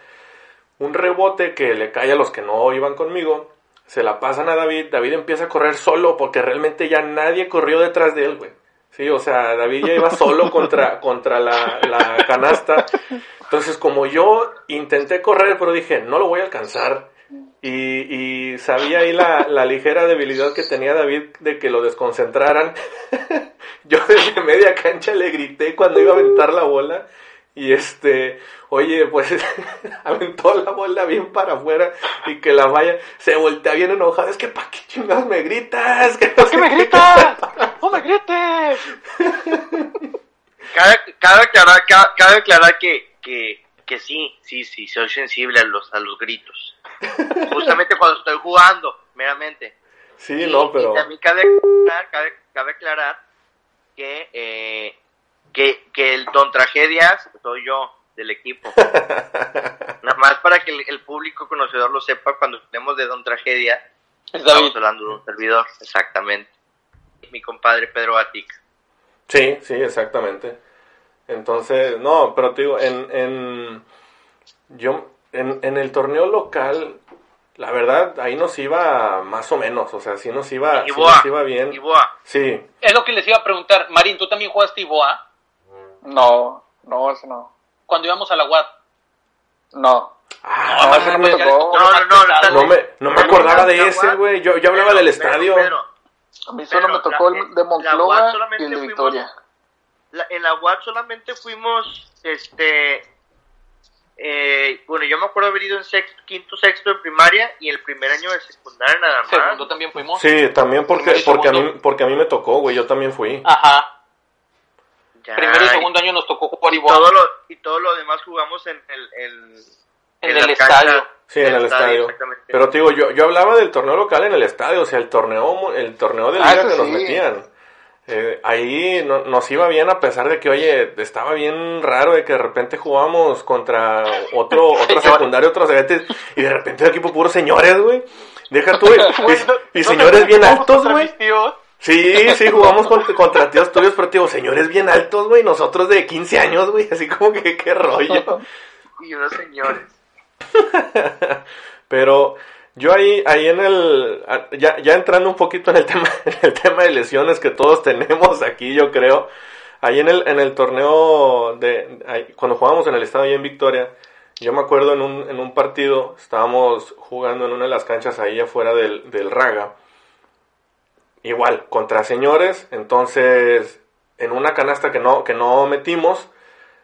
Un rebote que le cae a los que no iban conmigo. Se la pasan a David, David empieza a correr solo porque realmente ya nadie corrió detrás de él, güey. Sí, o sea, David ya iba solo *laughs* contra, contra la, la canasta. Entonces, como yo intenté correr, pero dije, no lo voy a alcanzar. Y, y sabía ahí la, la ligera debilidad que tenía David de que lo desconcentraran. *laughs* yo desde media cancha le grité cuando iba a aventar la bola. Y este, oye, pues *laughs* aventó la bola bien para afuera y que la vaya, se voltea bien enojada. Es que, ¿para qué chingados me gritas? ¿Qué, ¿Por qué me gritas? *laughs* ¡No me grites! Cabe, cabe aclarar, cabe, cabe aclarar que, que, que sí, sí, sí, soy sensible a los, a los gritos. Justamente *laughs* cuando estoy jugando, meramente. Sí, Y- no, pero... Y también cabe aclarar, cabe, cabe aclarar que, eh, que, que el Don Tragedias soy yo del equipo. *laughs* Nada más para que el, el público conocedor lo sepa, cuando tenemos de Don Tragedia, Es David. estamos hablando de un servidor, exactamente. Mi compadre Pedro Batic. Sí, sí, exactamente. Entonces, no, pero te digo, en, en, yo, en, en el torneo local, la verdad, ahí nos iba más o menos, o sea, sí nos iba, sí Iboa, nos iba bien. Iboa. Sí, Es lo que les iba a preguntar. Marín, ¿tú también jugaste Iboa? No, no, ese no. Cuando íbamos a la UAT. No. Ah, No, ese no me tocó. No, no, no, no me, no me acordaba de ese, güey, yo, yo hablaba del estadio. A mí solo Pero me tocó la- el de Monclova y solamente el de fuimos- Victoria. la- en la UAP solamente fuimos, este, eh, bueno, yo me acuerdo haber ido en sexto, quinto, sexto de primaria y el primer año de secundaria nada más. Segundo también fuimos. Sí, también porque, porque, a mí, porque a mí me tocó, güey, yo también fui. Ajá. Ya, Primero y y segundo año nos tocó jugar Iboa. todo lo, y todo lo demás jugamos en el, el- En el estadio. Sí, en el estadio. Pero te digo, yo, yo hablaba del torneo local en el estadio, o sea, el torneo, el torneo de Ah, liga que nos metían. Eh, ahí no- nos iba bien a pesar de que, oye, estaba bien raro de que de repente jugábamos contra otro, *laughs* otro secundario, otros eventos, y de repente el equipo puro señores, güey. Deja tú, *laughs* güey. y, y señores bien altos, güey. Sí, sí, jugamos contra, contra tíos tuyos, pero digo, señores bien altos, güey, nosotros de 15 años, güey, así como que qué rollo. *laughs* Y unos señores. *laughs* Pero yo ahí, ahí en el, ya, ya entrando un poquito en el *laughs* tema, en el tema de lesiones que todos tenemos aquí, yo creo, ahí en el, en el torneo de, ahí- cuando jugábamos en el estadio ahí en Victoria, yo me acuerdo en un, en un partido, estábamos jugando en una de las canchas ahí afuera del, del Raga, igual, contra señores, entonces, en una canasta que no, que no metimos,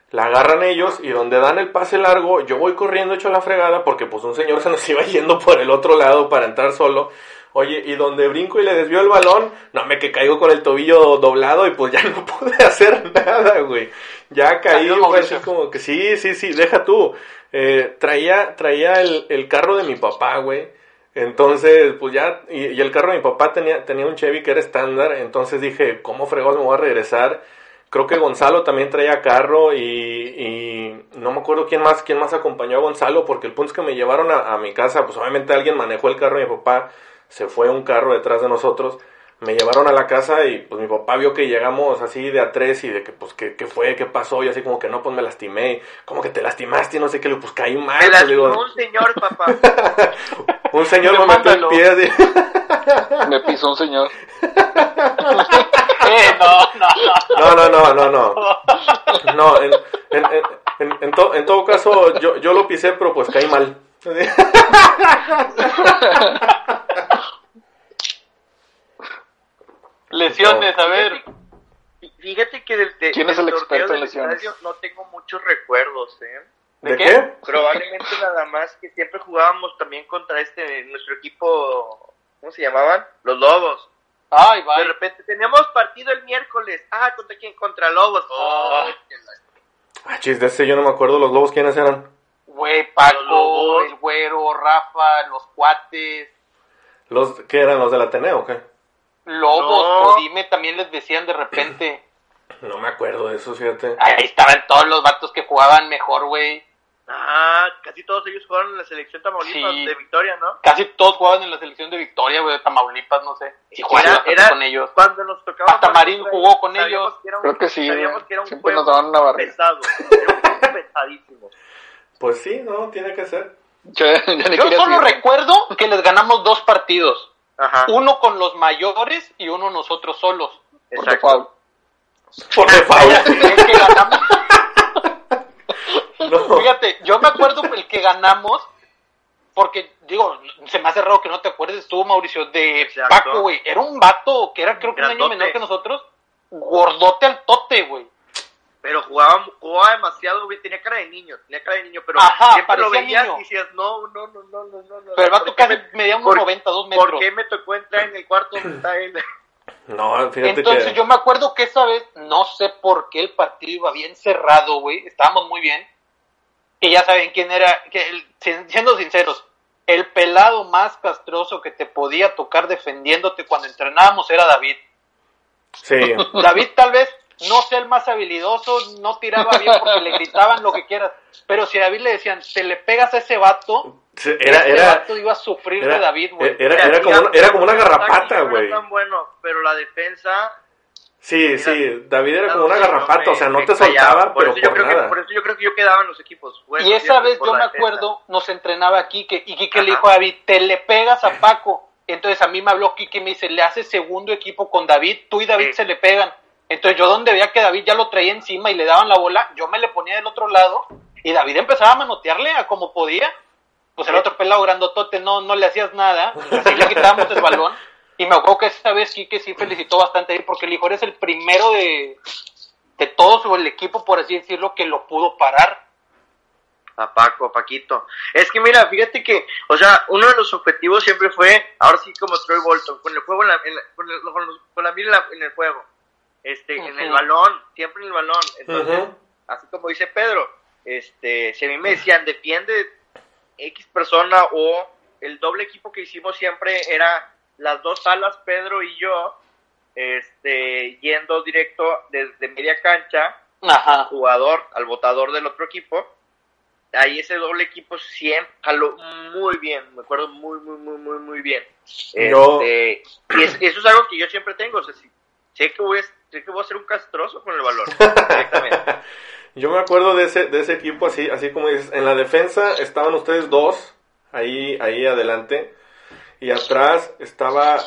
la agarran ellos y donde dan el pase largo, yo voy corriendo hecho la fregada porque pues un señor *laughs* se nos iba yendo por el otro lado para entrar solo. Oye, y donde brinco y le desvío el balón, no me que caigo con el tobillo doblado y pues ya *laughs* no pude hacer nada, güey. Ya caí, así como que sí, sí, sí, deja tú. Eh, traía, traía el, el carro de mi papá, güey. Entonces, pues ya, y, y el carro de mi papá tenía, tenía un Chevy que era estándar, entonces dije, ¿cómo fregos me voy a regresar? Creo que Gonzalo también traía carro y, y no me acuerdo quién más, quién más acompañó a Gonzalo, porque el punto es que me llevaron a, a mi casa, pues obviamente alguien manejó el carro de mi papá, se fue un carro detrás de nosotros, me llevaron a la casa y pues mi papá vio que llegamos así de a tres y de que pues qué, qué fue, qué pasó, y así como que no, pues me lastimé, como que te lastimaste y no sé qué, pues caí mal, Me pues, digo, lastimó un señor, papá. *laughs* un señor me metió el Demándalo. pie, así. *laughs* Me pisó un señor. *laughs* Eh, no, no, no. No, no, no, no, no. No, en, en, en, en, en to- en todo caso, yo, yo lo pisé, pero pues caí mal. Lesiones, a ver. Fíjate que del, de- ¿Quién es del el experto torneo en del lesiones? estadio No tengo muchos recuerdos, ¿eh? ¿De, ¿De qué? qué? Probablemente nada más que siempre jugábamos también contra este, nuestro equipo, ¿cómo se llamaban? Los Lobos. Ay, De vaya. repente tenemos partido el miércoles. Ah, ¿contra quién? Contra Lobos. Ah. Ah, chis, de ese yo no me acuerdo los lobos quiénes eran. Güey, Los Paco, lobos. el güero, Rafa, los cuates, Los, ¿Qué eran los del Ateneo o qué? Lobos, No. o dime, también les decían de repente. *clears throat* No me acuerdo de eso, fíjate. Ahí estaban todos los vatos que jugaban mejor, güey. Ah, casi todos ellos jugaron en la selección Tamaulipas Sí. de Victoria, ¿no? Casi todos jugaban en la selección de Victoria, güey, de Tamaulipas, no sé. Si jugaban Era- bastante era- con ellos. Cuando nos tocaba Hasta Marín jugó con ellos. que era un- Creo que sí, Sabíamos que era un Siempre nos juego una pesado. Era un juego pesadísimo. Pues sí, no, tiene que ser. *laughs* Yo, solo decir. recuerdo que les ganamos dos partidos. Ajá, Uno con los mayores y uno nosotros solos. Por exacto. default. Por default. El que ganamos, *laughs* No. fíjate, yo me acuerdo el que ganamos, porque digo, se me hace raro que no te acuerdes, estuvo Mauricio, de Exacto. Paco, güey. Era un vato que era creo que un año menor que nosotros, gordote al tote, güey. Pero jugaba, jugaba demasiado. Tenía cara de niño, tenía cara de niño, pero Ajá, siempre lo veías niño. y decías, no, no, no, no, no, no. Pero el vato ¿por qué casi me- medía unos por- 90, 2 metros. ¿Por qué me tocó entrar en el cuarto donde está él? *laughs* No, fíjate Entonces que. yo me acuerdo que esa vez, no sé por qué el partido iba bien cerrado, güey, estábamos muy bien. Y ya saben quién era, que el- siendo sinceros, el pelado más castroso que te podía tocar defendiéndote cuando entrenábamos era David. Sí. David tal vez no el más habilidoso, no tiraba bien porque le gritaban lo que quieras, pero si a David le decían, te le pegas a ese vato, Era, ese era, vato iba a sufrir era, de David, güey. era, era como, una- era como una garrapata, No güey. era tan bueno, pero la defensa... Sí, sí, David era como una no, garrapata, me- o sea, no te callaba. soltaba, por pero eso yo por creo nada. Que, por eso yo creo que yo quedaba en los equipos. Bueno, Y esa vez yo me defensa. acuerdo, nos entrenaba Quique y Quique le dijo a David, te le pegas a Paco. Entonces a mí me habló Quique y me dice, le haces segundo equipo con David, tú y David Sí. se le pegan. Entonces yo donde veía que David ya lo traía encima y le daban la bola, yo me le ponía del otro lado y David empezaba a manotearle a como podía. Pues el otro pelado grandotote no, no le hacías nada, *laughs* así le quitábamos el balón. Y me acuerdo que esa vez Quique sí felicitó bastante porque le dijo, eres el primero de, de todos o el equipo, por así decirlo, que lo pudo parar. A Paco, a Paquito. Es que mira, fíjate que, o sea, uno de los objetivos siempre fue, ahora sí como Troy Bolton, con el juego en la, en la- con, el, con, los- con la mira en, la- en el juego, este, en el balón, siempre en el balón. Entonces, así como dice Pedro, este, si a mí me decían, defiende X persona o el doble equipo que hicimos siempre era las dos alas, Pedro y yo, este, yendo directo desde media cancha Ajá. jugador al votador del otro equipo. Ahí ese doble equipo siempre jaló muy bien, me acuerdo muy, muy, muy, muy, muy bien. Yo- Este, y es- eso es algo que yo siempre tengo, o sea, si- sé que voy a, sé que voy a ser un castroso con el balón. *laughs* Yo me acuerdo de ese, de ese equipo así, así como dices, en la defensa estaban ustedes dos, ahí, ahí adelante, y atrás estaba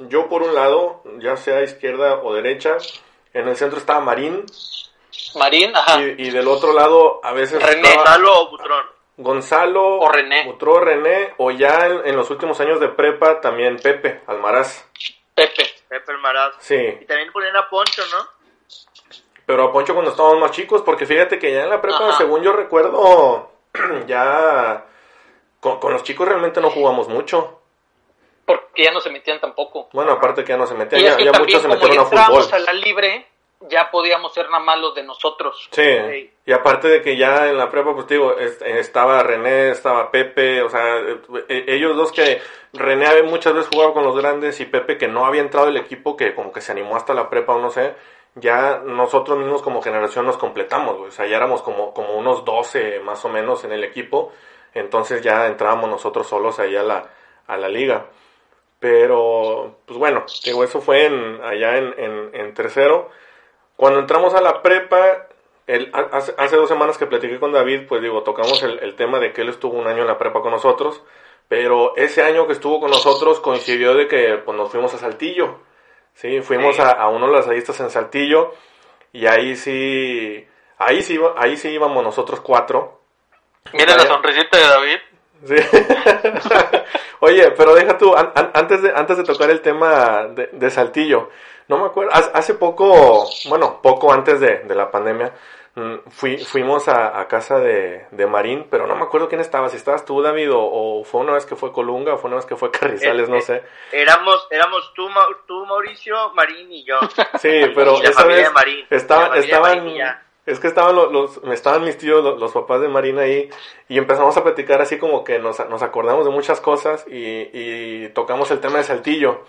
yo por un lado, ya sea izquierda o derecha, en el centro estaba Marín, Marín, ajá. y, y del otro lado a veces René. estaba Gonzalo o Butrón. Gonzalo, O René. Butró, René, o ya en, en los últimos años de prepa también Pepe Almaraz. Pepe. Pepe Almaraz. Sí, Y también ponían a Poncho, ¿no? pero a Poncho cuando estábamos más chicos, porque fíjate que ya en la prepa, Ajá. según yo recuerdo, *clears throat* ya con, con los chicos realmente no jugamos mucho. Porque ya no se metían tampoco. Bueno, aparte que ya no se metían, Y ya, es que ya también muchos se como metieron ya a fútbol. a la libre, ya podíamos ser nada más los de nosotros. Sí, Sí. y aparte de que ya en la prepa, pues digo, es- estaba René, estaba Pepe, o sea, eh, ellos dos que René había muchas veces jugado con los grandes y Pepe que no había entrado el equipo, que como que se animó hasta la prepa o no sé, ya nosotros mismos como generación nos completamos, güey, o sea, ya éramos como, como unos 12 más o menos en el equipo, entonces ya entrábamos nosotros solos ahí a la, a la liga. Pero, pues bueno, digo, eso fue en, allá en, en, en tercero. Cuando entramos a la prepa, el, ha- hace, hace dos semanas que platiqué con David, pues digo, tocamos el, el tema de que él estuvo un año en la prepa con nosotros, pero ese año que estuvo con nosotros coincidió de que pues, nos fuimos a Saltillo, ¿sí? Fuimos Sí. a, a uno de las lasallistas en Saltillo y ahí sí, ahí sí, ahí sí íbamos nosotros cuatro. Mira la sonrisita de David. Sí. *laughs* Oye, pero deja tú, an- an- antes, de, antes de tocar el tema de, de Saltillo, no me acuerdo, hace, poco, bueno, poco antes de, de la pandemia, mm, fui, fuimos a, a casa de, de Marín, pero no me acuerdo quién estaba, si estabas tú, David, o, o fue una vez que fue Colunga, o fue una vez que fue Carrizales, no Eh, sé. Éramos, éramos tú, Ma- tú, Mauricio, Marín y yo. Sí, pero esa vez Marín. estaban, estaban. Es que estaban los, los- estaban mis tíos, los, los papás de Marín ahí, y empezamos a platicar así como que nos, nos acordamos de muchas cosas y, y tocamos el tema de Saltillo.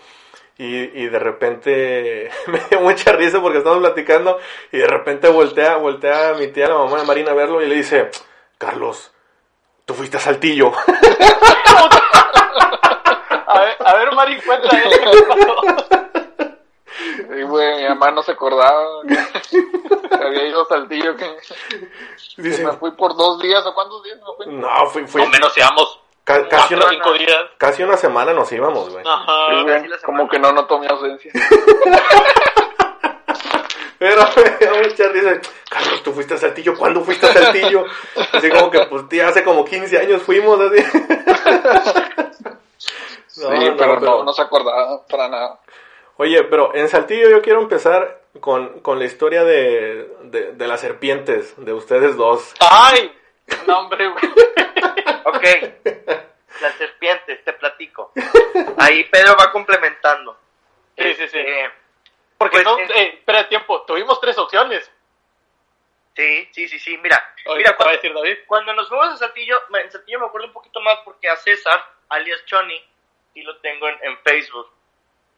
Y, y de repente *laughs* me dio mucha risa porque estábamos platicando y de repente voltea, voltea a mi tía, la mamá de Marín a verlo y le dice, Carlos, tú fuiste a Saltillo. *laughs* A ver, a ver cuenta *laughs* Sí, güey, mi mamá no se acordaba. *laughs* Había ido a Saltillo que, que Dice, me fui por dos días o cuántos días me fui. no, fui, fui, O menos íbamos ca- casi, una, cinco días. casi una semana nos íbamos, güey. Ajá. Sí, güey, como que no notó mi ausencia. *laughs* Pero me risa. Carlos, tú fuiste a Saltillo. ¿Cuándo fuiste a Saltillo? Así como que, pues, tía, hace como 15 años fuimos, así. *laughs* No, sí, no, pero, pero- no, no se acordaba para nada. Oye, pero en Saltillo yo quiero empezar con, con la historia de, de, de las serpientes, de ustedes dos. ¡Ay! No, hombre, güey. Ok. Las serpientes, te platico. Ahí Pedro va complementando. Sí, sí, sí. Eh, Porque Pues, no, eh, eh, espera tiempo, tuvimos tres opciones. sí, sí, sí, sí. Mira, Ahorita mira te va a cuando, decir David. cuando nos fuimos a Saltillo, en Saltillo me acuerdo un poquito más porque a César, alias Choni, sí lo tengo en, en Facebook.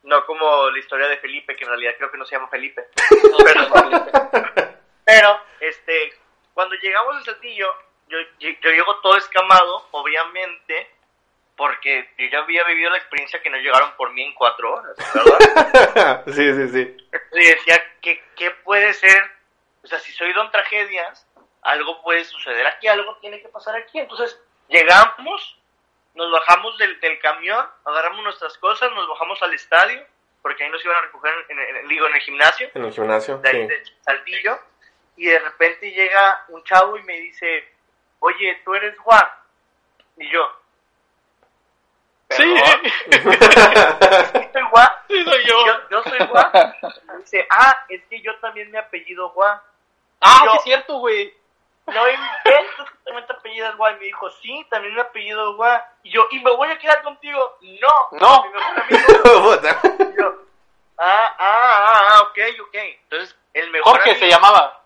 No como la historia de Felipe, que en realidad creo que no se llama Felipe. *laughs* Pero, pero, este, cuando llegamos a Saltillo, yo, yo llego todo escamado, obviamente, porque yo ya había vivido la experiencia que no llegaron por mí en cuatro horas, ¿verdad? *laughs* sí, sí, sí. Y decía, ¿qué, ¿qué puede ser? O sea, si soy don tragedias, algo puede suceder aquí, algo tiene que pasar aquí. Entonces, llegamos, nos bajamos del, del camión, agarramos nuestras cosas, nos bajamos al estadio, porque ahí nos iban a recoger en, en- en- digo, en el gimnasio, En el gimnasio, de ahí sí. de Saltillo, y de repente llega un chavo y me dice, oye, tú eres Juan. Y yo, Sí, *laughs* *laughs* "¿Sí soy Juan? sí soy yo. Yo, yo soy Juan. Y dice, ah, es que yo también me apellido Juan. Ah, yo- sí es cierto, güey. No inventes que también te apellidas Guay. Me dijo, sí, también me apellido Guay. Y yo, ¿y me voy a quedar contigo? No. No. Mi mejor amigo. *laughs* Y yo, ah, ah, ah, ah, ok, ok. Entonces, el mejor Jorge amigo- se llamaba.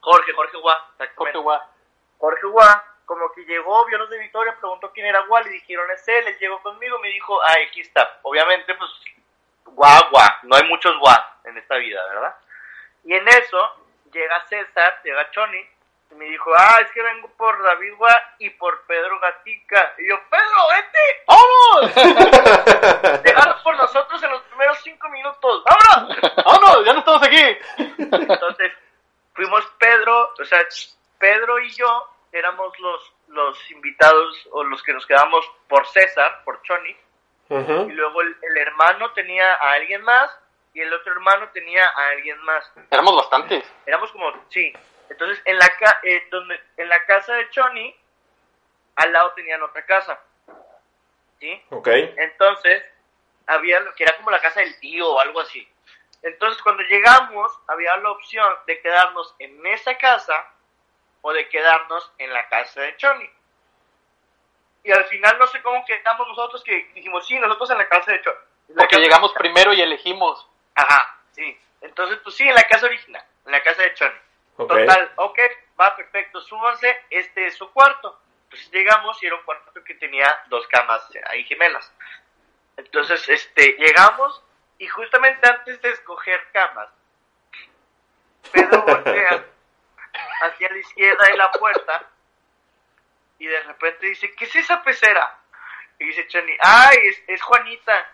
Jorge, Jorge Guay. Jorge Guá. Jorge Guay, como que llegó, vio los de Victoria, preguntó quién era Guay, le dijeron, es él, él llegó conmigo, me dijo, ah, aquí está. Obviamente, pues, Guay, Guay. No hay muchos Guay en esta vida, ¿verdad? Y en eso, llega César, llega Choni, y me dijo, ah, es que vengo por David Guay y por Pedro Gatica. Y yo, Pedro, vete, ¡Vámonos! *laughs* llegaron por nosotros en los primeros cinco minutos, ¡vámonos! ¡Vámonos! ¡Ya no estamos aquí! Entonces, fuimos Pedro, o sea, Pedro y yo éramos los, los invitados o los que nos quedamos por César, por Choni, y luego el, el hermano tenía a alguien más y el otro hermano tenía a alguien más. Éramos bastantes. Éramos como, sí. Entonces, en la, ca eh, donde, en la casa de Choni, al lado tenían otra casa. ¿Sí? Ok. Entonces, había lo que era como la casa del tío o algo así. Entonces, cuando llegamos, había la opción de quedarnos en esa casa o de quedarnos en la casa de Choni. Y al final no sé cómo quedamos nosotros que dijimos, sí, nosotros en la casa de Choni. Porque llegamos primero y elegimos. Ajá, sí. Entonces, pues sí, en la casa original, en la casa de Choni. Total, ok, va perfecto, súbanse, este es su cuarto. Entonces llegamos y era un cuarto que tenía dos camas ahí gemelas. Entonces, este, llegamos y justamente antes de escoger camas, Pedro voltea *laughs* hacia la izquierda de la puerta y de repente dice, ¿qué es esa pecera? Y dice Chani, ¡ay, es, es Juanita!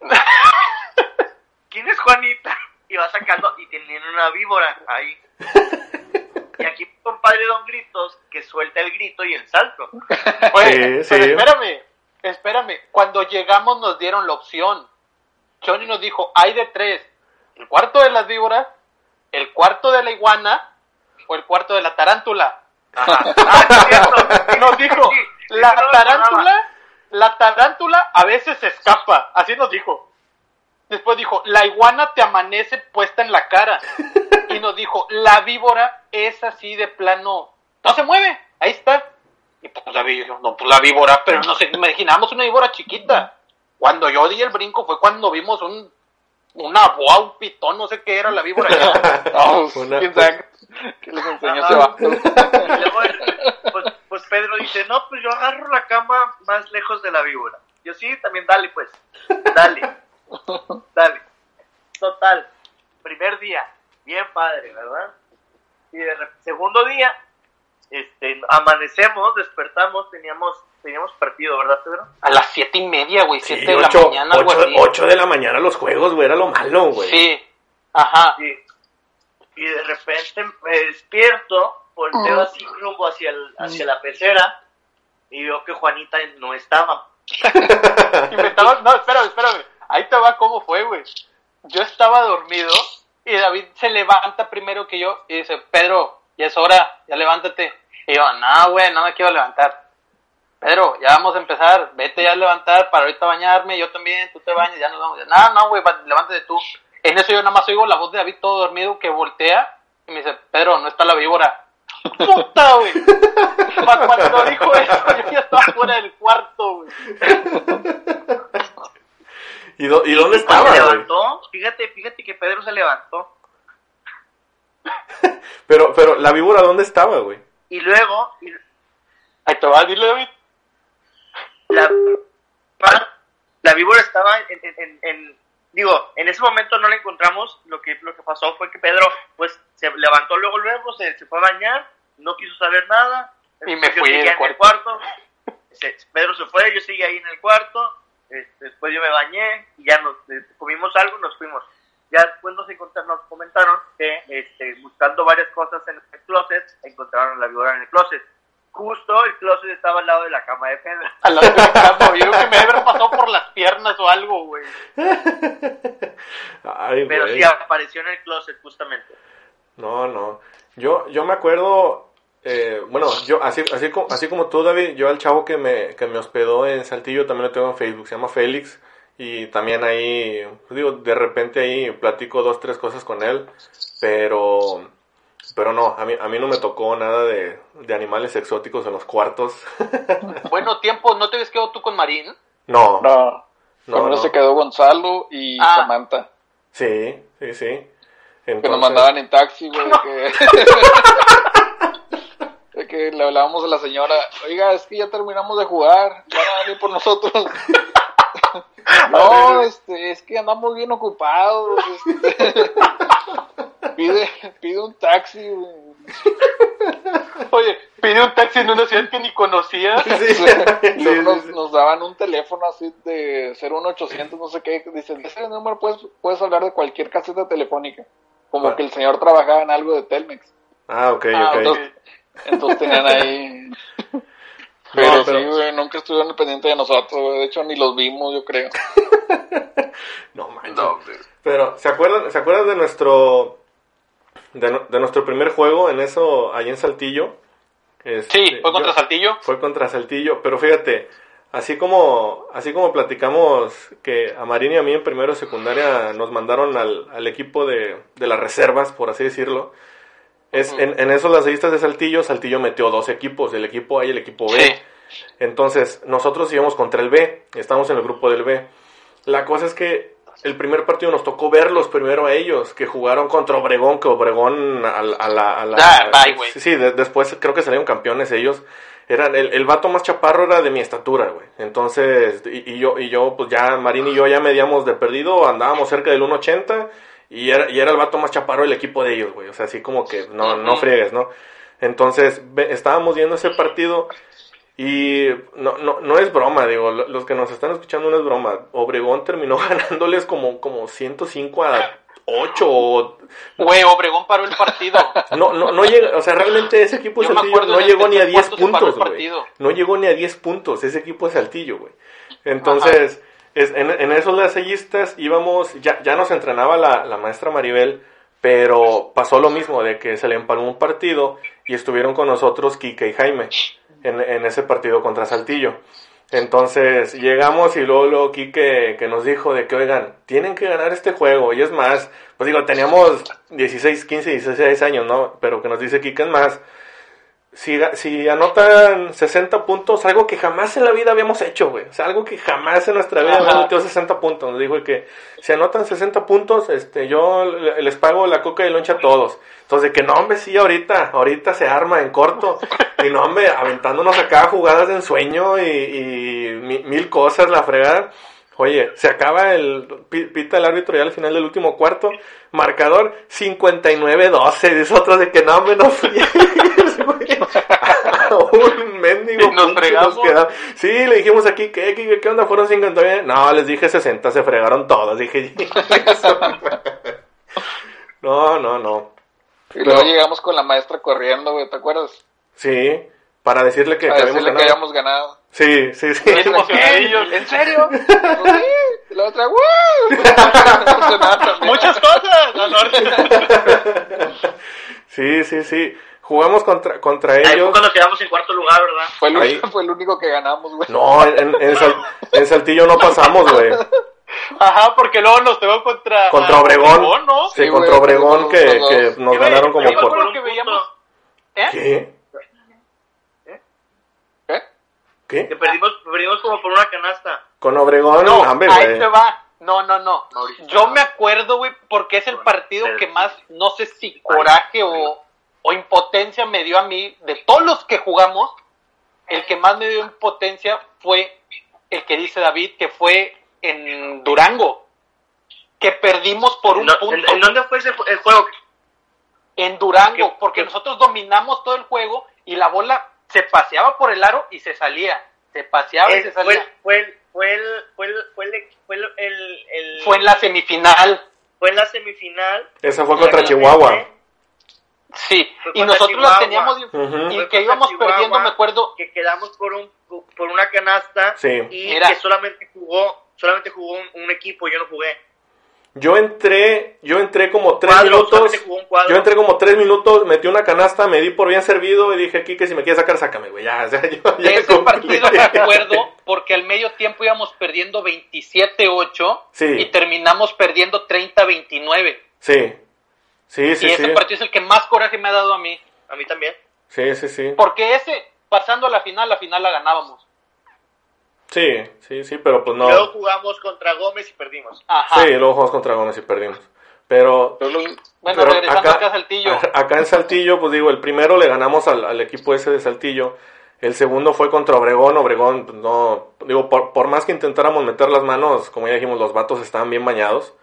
*laughs* ¿Quién es Juanita? Y va sacando y tenían una víbora ahí. Y aquí mi compadre Don Gritos que suelta el grito y el salto. Oye, Sí, pero sí. espérame, espérame. Cuando llegamos nos dieron la opción. Johnny nos dijo, hay de tres. El cuarto de las víboras, el cuarto de la iguana o el cuarto de la tarántula. Ajá. Ah, es. Nos dijo, Sí, la tarántula, la tarántula a veces se escapa. Así nos dijo. Después dijo, la iguana te amanece puesta en la cara. *laughs* Y nos dijo, la víbora es así de plano. No se mueve, ahí está. Y pues la víbora, no, pues la víbora, pero nos imaginamos una víbora chiquita. Cuando yo di el brinco fue cuando vimos un, una boa, un pitón, no sé qué era la víbora. *laughs* No, Una- quién sabe qué les enseñó ese vato. *laughs* Pues, pues Pedro dice, no, pues yo agarro la cama más lejos de la víbora. Yo sí, también dale pues. Dale. *laughs* Dale. Total. Primer día. Bien padre, ¿verdad? Y de segundo día, este, amanecemos, despertamos, teníamos, teníamos partido, ¿verdad, Pedro? A las siete y media, güey, Sí, siete de la mañana, ocho- así. ocho de la mañana los juegos, güey, era lo malo, güey. Sí, ajá. Sí. y de repente me despierto, volteo así rumbo hacia, el, hacia la pecera y veo que Juanita no estaba. *laughs* *laughs* Y me estaba- no, espérame, espérame. Ahí te va cómo fue, güey. Yo estaba dormido y David se levanta primero que yo y dice, Pedro, ya es hora, ya levántate. Y yo, no, güey, no me quiero levantar. Pedro, ya vamos a empezar, vete ya a levantar para ahorita bañarme, yo también, tú te bañas, ya nos vamos. No, no, güey, levántate tú. En eso yo nada más oigo la voz de David todo dormido que voltea y me dice, Pedro, no está la víbora. ¡Puta, güey! *laughs* Cuando dijo eso, yo ya estaba fuera del cuarto, güey. ¿Y, dó- y dónde estaba, se levantó, fíjate, fíjate que Pedro se levantó. *laughs* Pero, pero, ¿la víbora dónde estaba, güey? Y luego, y Ahí te va, dile, David. la, la víbora estaba en, en- en- en- digo, en ese momento no la encontramos, lo que, lo que pasó fue que Pedro, pues, se levantó luego, luego, se, se fue a bañar, no quiso saber nada, Y me yo fui en el cuarto, Pedro se fue, yo seguía ahí en el cuarto, este, después yo me bañé, y ya nos eh, comimos algo y nos fuimos. Ya después nos, encontraron, nos comentaron que este, buscando varias cosas en el closet, encontraron la víbora en el closet. Justo el closet estaba al lado de la cama de Pedro. Al lado de mi cama. Yo creo que me debe haber pasado por las piernas o algo, güey. *laughs* Ay, Pero güey. sí apareció en el closet justamente. No, no. Yo, yo me acuerdo, eh, bueno, yo así, así, como, así como tú, David, yo al chavo que me, que me hospedó en Saltillo también lo tengo en Facebook, se llama Félix. Y también ahí, pues digo, de repente ahí platico dos, tres cosas con él. Pero, pero no, a mí, a mí no me tocó nada de, de animales exóticos en los cuartos. *laughs* Bueno, tiempo, ¿no te habías quedado tú con Marín? no, No, no, no. se quedó Gonzalo y Ah. Samantha. Sí, sí, sí. Que nos mandaban en taxi, güey. *laughs* Que... *laughs* que le hablábamos a la señora, oiga, es que ya terminamos de jugar, ya van a venir por nosotros. *laughs* no, este, es que andamos bien ocupados. Este... *laughs* pide, pide un taxi. Oye, pide un taxi en una ciudad que ni conocía. *laughs* Sí, sí, nos, daban un teléfono así de 01800, no sé qué. Dicen, ese número puedes, puedes hablar de cualquier caseta telefónica. Como Ah. que el señor trabajaba en algo de Telmex. Ah, ok, Ah, ok. ok. Entonces tenían ahí. Pero, *laughs* No, pero- sí, güey, nunca estuvieron al pendiente de nosotros, güey. De hecho, ni los vimos, yo creo. *laughs* No manches. Pero, ¿se acuerdan, ¿se acuerdan de nuestro de, nu- de nuestro primer juego en eso ahí en Saltillo? Este, Sí, fue contra yo- Saltillo. Fue contra Saltillo, pero fíjate, así como así como platicamos que a Marín y a mí en primero secundaria nos mandaron al, al equipo de, de las reservas, por así decirlo. Es, en, en eso las listas de Saltillo, Saltillo metió dos equipos, el equipo A y el equipo B. Sí. Entonces, nosotros íbamos contra el B, estamos en el grupo del B. La cosa es que el primer partido nos tocó verlos primero a ellos, que jugaron contra Obregón, que Obregón a, la- a la... a la- Ah, bye, güey. sí, sí, de- después creo que salieron campeones ellos. Eran, el, el vato más chaparro era de mi estatura, güey. Entonces, y, y yo, y yo, pues ya, Marín y yo ya medíamos de perdido, andábamos cerca del 1.80 y era, y era el vato más chaparro del equipo de ellos, güey. O sea, así como que no, no friegues, ¿no? Entonces, estábamos viendo ese partido y no, no, no es broma, digo, lo- los que nos están escuchando no es broma. Obregón terminó *laughs* ganándoles como, como 105 a 8 o... Güey, Obregón paró el partido. *laughs* No, no, no llega, o sea, realmente ese equipo de Saltillo no llegó ni a tercer 10 cuarto se paró puntos, güey. No llegó ni a 10 puntos ese equipo de Saltillo, güey. Entonces, es, en, en esos lasallistas íbamos, ya, ya nos entrenaba la, la maestra Maribel, pero pasó lo mismo, de que se le empalmó un partido y estuvieron con nosotros Kike y Jaime en, en ese partido contra Saltillo. Entonces llegamos y luego, luego Quique que nos dijo de que, oigan, tienen que ganar este juego. Y es más, pues digo, teníamos 16, 15, 16 años, ¿no? Pero que nos dice Quique es más, si, si anotan 60 puntos, algo que jamás en la vida habíamos hecho, güey. O sea, algo que jamás en nuestra vida habíamos metido 60 puntos. Nos dijo que si anotan 60 puntos, este, yo le- les pago la coca y loncha a todos. Entonces, de que no, hombre, sí, ahorita, ahorita se arma en corto. Y no, hombre, aventándonos acá jugadas de ensueño y, y mi- mil cosas, la fregada. Oye, se acaba el, pi- pita el árbitro ya al final del último cuarto, marcador 59-12, dice otro de que no, hombre, no fríes, *laughs* güey. *laughs* Un mendigo Y nos fregamos. queda- Sí, le dijimos aquí, ¿qué, qué, qué onda? ¿Fueron 59? No, les dije 60, se fregaron todos, dije. *laughs* No, no, no. Y luego llegamos con la maestra corriendo, güey, ¿te acuerdas? Sí, para decirle que, que habíamos decirle que ganado. habíamos ganado. Sí, sí, sí. ¿En serio? *laughs* Sí. La otra. Muchas cosas. Sí, sí, sí. Jugamos contra, contra Ahí fue ellos. cuando quedamos en cuarto lugar, ¿verdad? Fue el, Ahí. único, fue el único que ganamos, güey. No, en, en, Sal- en Saltillo no pasamos, güey. Ajá, porque luego nos tocó contra... Contra Obregón. ¿no? Sí, Sí, contra Obregón que, que nos ganaron como yo me por... acuerdo que veíamos... ¿Eh? ¿Qué? ¿Qué? Que perdimos, perdimos como por una canasta. Con Obregón, No, hombre, ahí te va. No, no, no. Yo me acuerdo, güey, porque es el partido que más, no sé si coraje o, o impotencia me dio a mí. De todos los que jugamos, el que más me dio impotencia fue el que dice David, que fue en Durango. Que perdimos por un No, punto. ¿en, en dónde fue ese el juego? En Durango, ¿Qué- porque qué? nosotros dominamos todo el juego y la bola se paseaba por el aro y se salía. Se paseaba y Eh, se fue, salía. fue, el- fue, el, fue, el, fue, el, fue el, el- el- Fue en la semifinal. fue en la semifinal. Esa fue contra. Chihuahua. Sí, y nosotros la Chihuahua. teníamos y que íbamos perdiendo, me acuerdo. que quedamos por un por una canasta Sí. y Mira. que solamente jugó solamente jugó un, un equipo yo no jugué Yo entré, yo entré como tres Cuadro, minutos. Yo entré como tres minutos, metí una canasta, me di por bien servido y dije aquí que si me quieres sacar, sácame, güey. Ya, o sea, yo, ya De ese cumplí. partido me *laughs* acuerdo porque al medio tiempo íbamos perdiendo 27-8 Sí. y terminamos perdiendo 30-29. Sí, sí, sí, y sí. ese partido es el que más coraje me ha dado a mí. a mí también Sí, sí, sí. Porque ese, pasando a la final, la final la ganábamos. Sí, sí, sí, pero pues no. luego jugamos contra Gómez y perdimos Ajá. Sí, luego jugamos contra Gómez y perdimos. Pero, Bueno, pero regresando acá, a Saltillo. *laughs* Acá en Saltillo, pues digo, el primero le ganamos al, al equipo ese de Saltillo. El segundo fue contra Obregón. Obregón, pues, no. Digo, por, por más que intentáramos meter las manos, como ya dijimos, los vatos estaban bien bañados.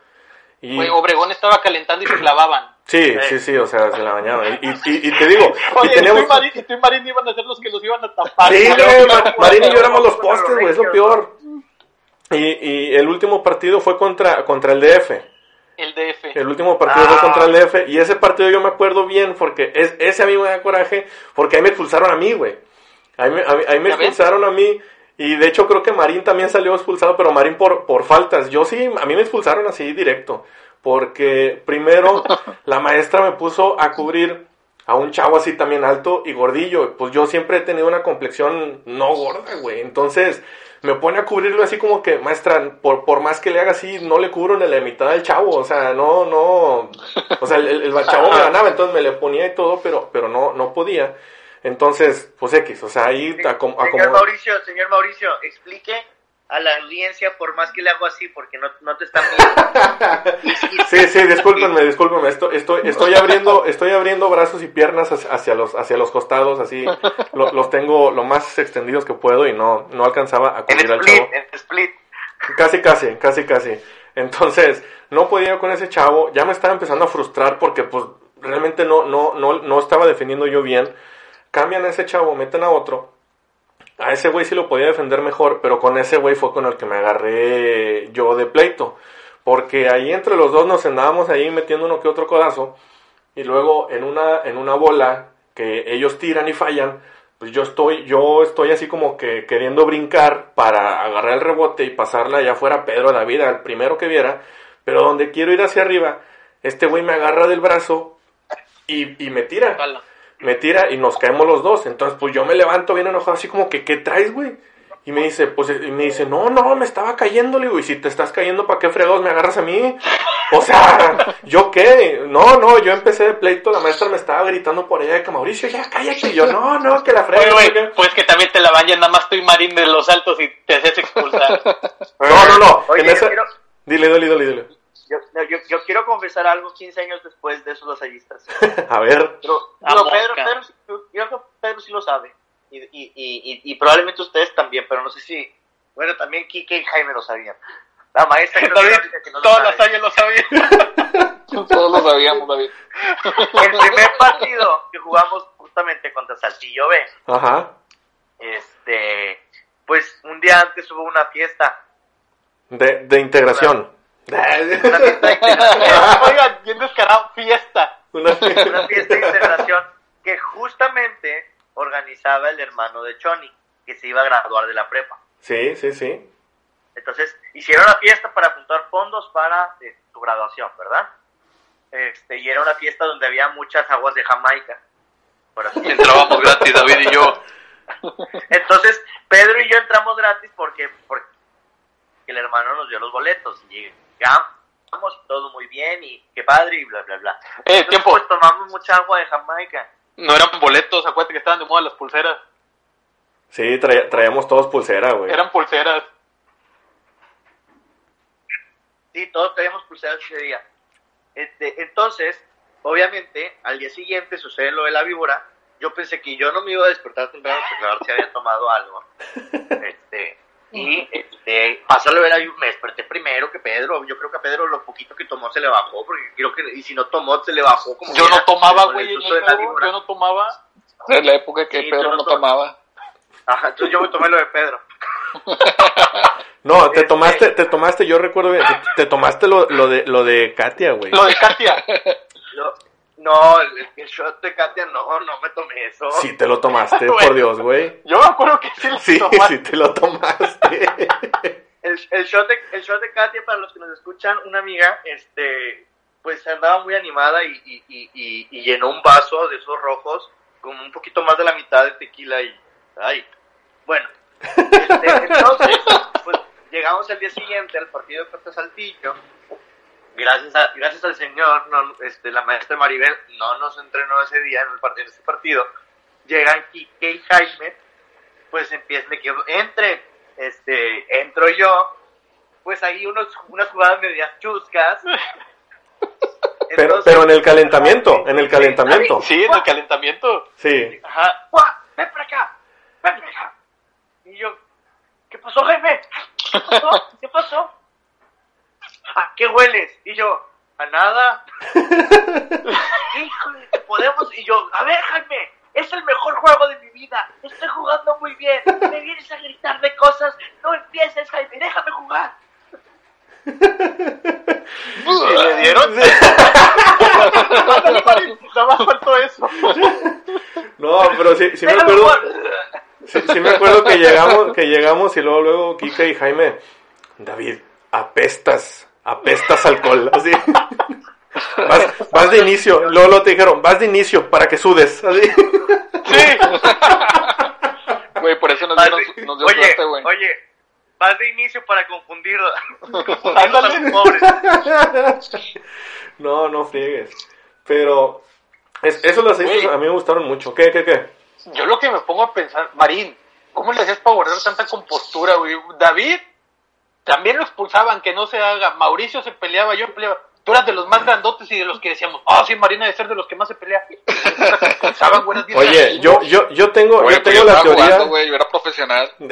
Y, Güey, Obregón estaba calentando y se clavaban. sí, sí, sí, o sea, se la bañaban. Y, y, y te digo, y Oye, y, teníamos. tú y Marín, y tú y Marín iban a ser los que los iban a tapar. Sí, güey, Ma- Marín y yo éramos los postes, güey, es lo peor. Y, y el último partido fue contra, contra el DF. El DF. El último partido Ah. fue contra el DF. Y ese partido yo me acuerdo bien porque es, ese a mí me da coraje porque ahí me expulsaron a mí, güey. Ahí me, a mí- ahí me expulsaron a mí. Y de hecho creo que Marín también salió expulsado, pero Marín por, por faltas. Yo sí, a mí me expulsaron así directo. Porque primero *laughs* la maestra me puso a cubrir a un chavo así también alto y gordillo. Pues yo siempre he tenido una complexión no gorda, güey. Entonces me pone a cubrirlo así como que, maestra, por, por más que le haga así, no le cubro ni la mitad del chavo. O sea, no, no. O sea, el, el- el chavo me ganaba, entonces me le ponía y todo, pero, pero no, no podía. Entonces, pues X, o sea, ahí acom- señor. Mauricio señor Mauricio explique a la audiencia por más que le hago así porque no, no te están viendo *laughs* Sí, sí, discúlpenme, discúlpenme. Estoy, estoy, estoy abriendo, estoy abriendo brazos y piernas hacia- los, hacia los costados, así lo- los tengo lo más extendidos que puedo y no, no alcanzaba a cubrir al split chavo. en split Casi, casi, casi, casi. Entonces, no podía con ese chavo, ya me estaba empezando a frustrar porque pues realmente no, no, no, no estaba defendiendo yo bien. Cambian a ese chavo, meten a otro. A ese güey sí lo podía defender mejor, pero con ese güey fue con el que me agarré yo de pleito. Porque ahí entre los dos nos andábamos ahí metiendo uno que otro codazo. Y luego en una, en una bola que ellos tiran y fallan, pues yo estoy, yo estoy así como que queriendo brincar para agarrar el rebote y pasarla ya fuera Pedro David, al primero que viera. Pero donde quiero ir hacia arriba, este güey me agarra del brazo y, y me tira. Me tira y nos caemos los dos. Entonces, pues yo me levanto bien enojado, así como que, ¿qué traes, güey? Y me dice, pues, y me dice, no, no, me estaba cayendo, le digo, y si te estás cayendo, ¿para qué fregados me agarras a mí? O sea, *laughs* ¿yo qué? No, no, yo empecé de pleito, la maestra me estaba gritando por allá de que Mauricio, ya cállate, y yo, no, no, que la frega. Oye, no sé güey, qué". pues que también te la bañan, nada más tú y Marín de los altos y te haces expulsar. *laughs* No, no, no, Oye, en yo esa- quiero- Dile, dile, dile, dile. Yo, no, yo, yo quiero confesar algo 15 años después de esos lasallistas *laughs* A ver, Pero, mosca. Pedro, Pedro, yo creo que Pedro sí lo sabe. Y, y, y, y, y probablemente ustedes también, pero no sé si. Bueno, también Kike y Jaime lo sabían. La maestra que David, que no lo todos sabe. los años lo sabían. *laughs* Todos lo sabíamos, David. El primer partido que jugamos justamente contra Saltillo B, ajá, este, pues un día antes hubo una fiesta. de, de integración, Una fiesta integración. Oigan, bien descarado, fiesta. Una- una fiesta de integración que justamente organizaba el hermano de Choni, que se iba a graduar de la prepa. Sí, sí, sí. Entonces, hicieron una fiesta para juntar fondos para eh, tu graduación, ¿verdad? Este, y era una fiesta donde había muchas aguas de Jamaica. por así *laughs* decirlo. Entrábamos gratis, David y yo. *laughs* Entonces, Pedro y yo entramos gratis porque, porque el hermano nos dio los boletos. Y llegamos, todo muy bien, y qué padre, y bla, bla, bla. Eh, Entonces, tiempo. Pues tomamos mucha agua de Jamaica. No eran boletos, acuérdate que estaban de moda las pulseras. Sí, traía- traíamos todos pulsera, güey. Eran pulseras. Sí, todos traíamos pulseras ese día. Este, entonces, obviamente, al día siguiente sucede lo de la víbora. Yo pensé que yo no me iba a despertar temprano porque a ver si había tomado algo. *laughs* Este, y este, pasa lo de la víbora. Me desperté primero que Pedro. Yo creo que a Pedro lo poquito que tomó se le bajó. Porque creo que, y si no tomó, se le bajó. Como Yo no tomaba, güey, yo no tomaba. En la época que Sí, Pedro pero no no- tomaba. Ajá, entonces yo me tomé lo de Pedro. *laughs* No, te Este- tomaste, te tomaste, yo recuerdo bien, te, te tomaste lo, lo de lo de Katia, güey. Lo de Katia. Yo- *laughs* no, el, shot de Katia no, no me tomé eso. Sí te lo tomaste, *laughs* por Dios, güey. Yo me acuerdo que sí lo Sí, *laughs* tomaste. sí te lo tomaste. El, el, shot de, el shot de Katia, para los que nos escuchan, una amiga, este, pues andaba muy animada y, y, y, y- y llenó un vaso de esos rojos con un poquito más de la mitad de tequila y, ay, bueno, *laughs* este, entonces, pues llegamos el día siguiente al partido de Puerto Saltillo, gracias a, gracias al señor, no, este, la maestra Maribel no nos entrenó ese día en, el partido, en ese partido, llegan Quique y Jaime, pues empiezan de que entre, este, entro yo, pues ahí unos, unas jugadas medias chuscas. *laughs* Pero, Entonces, pero en el calentamiento, en el calentamiento. Sí, en el calentamiento. Sí. Ajá, ven para acá, ven para acá. Y yo, ¿qué pasó, Jaime? ¿Qué pasó? ¿Qué pasó? ¿A qué hueles? Y yo, a nada. *laughs* Híjole, ¿te podemos? Y yo, a ver, Jaime, es el mejor juego de mi vida. Estoy jugando muy bien. Me vienes a gritar de cosas. No empieces, Jaime, déjame jugar. Y le dieron. *laughs* Nada más faltó eso. No, pero sí, sí me acuerdo, sí me acuerdo que llegamos, que llegamos y luego, luego Kika y Jaime, David, apestas, apestas alcohol, así. Vas, vas de inicio, luego, luego te dijeron, vas de inicio para que sudes, así. Sí. Güey, por eso nos, dieron, de- nos dio oye, suerte, güey. oye, vas de inicio para confundir, confundir *laughs* Ándale. a los pobres. No, no friegues. Pero es, eso las Güey. a mí me gustaron mucho. ¿Qué, qué, qué? Yo lo que me pongo a pensar, Marín, ¿cómo le hacías para guardar tanta compostura, güey? David, también lo expulsaban, que no se haga. Mauricio se peleaba, yo peleaba. Tú eras de los más grandotes y de los que decíamos, ah, sí, Marina debe ser de los que más se pelea. Se *laughs* expulsaban, eran Oye, yo, yo, yo tengo, yo tengo la teoría. jugando, yo era profesional. *laughs*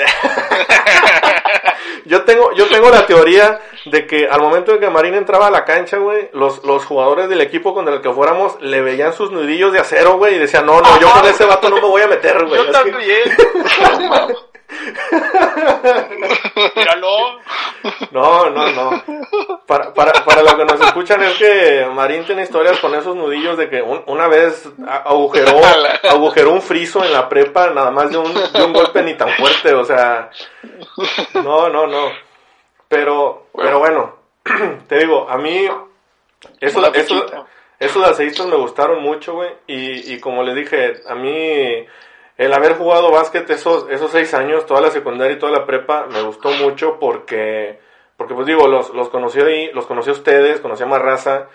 yo tengo, yo tengo la teoría de que al momento de que Marín entraba a la cancha, güey, los, los jugadores del equipo con el que fuéramos le veían sus nudillos de acero, güey, y decían, no, no, yo con ese vato no me voy a meter, güey. Yo que- también. *laughs* Míralo. No, no, no. Para, para, para lo que nos escuchan es que Marín tiene historias con esos nudillos de que un- una vez agujeró, *laughs* agujeró un friso en la prepa nada más de un, de un golpe ni tan fuerte, o sea, no, no, no. Pero, pero bueno, *clears throat* te digo, a mí, eso, eso, esos aceitos me gustaron mucho, güey, y, y como les dije, a mí el haber jugado básquet esos, esos seis años, toda la secundaria y toda la prepa, me gustó mucho porque, porque pues digo, los, los conocí ahí, los conocí a ustedes, conocí a más raza,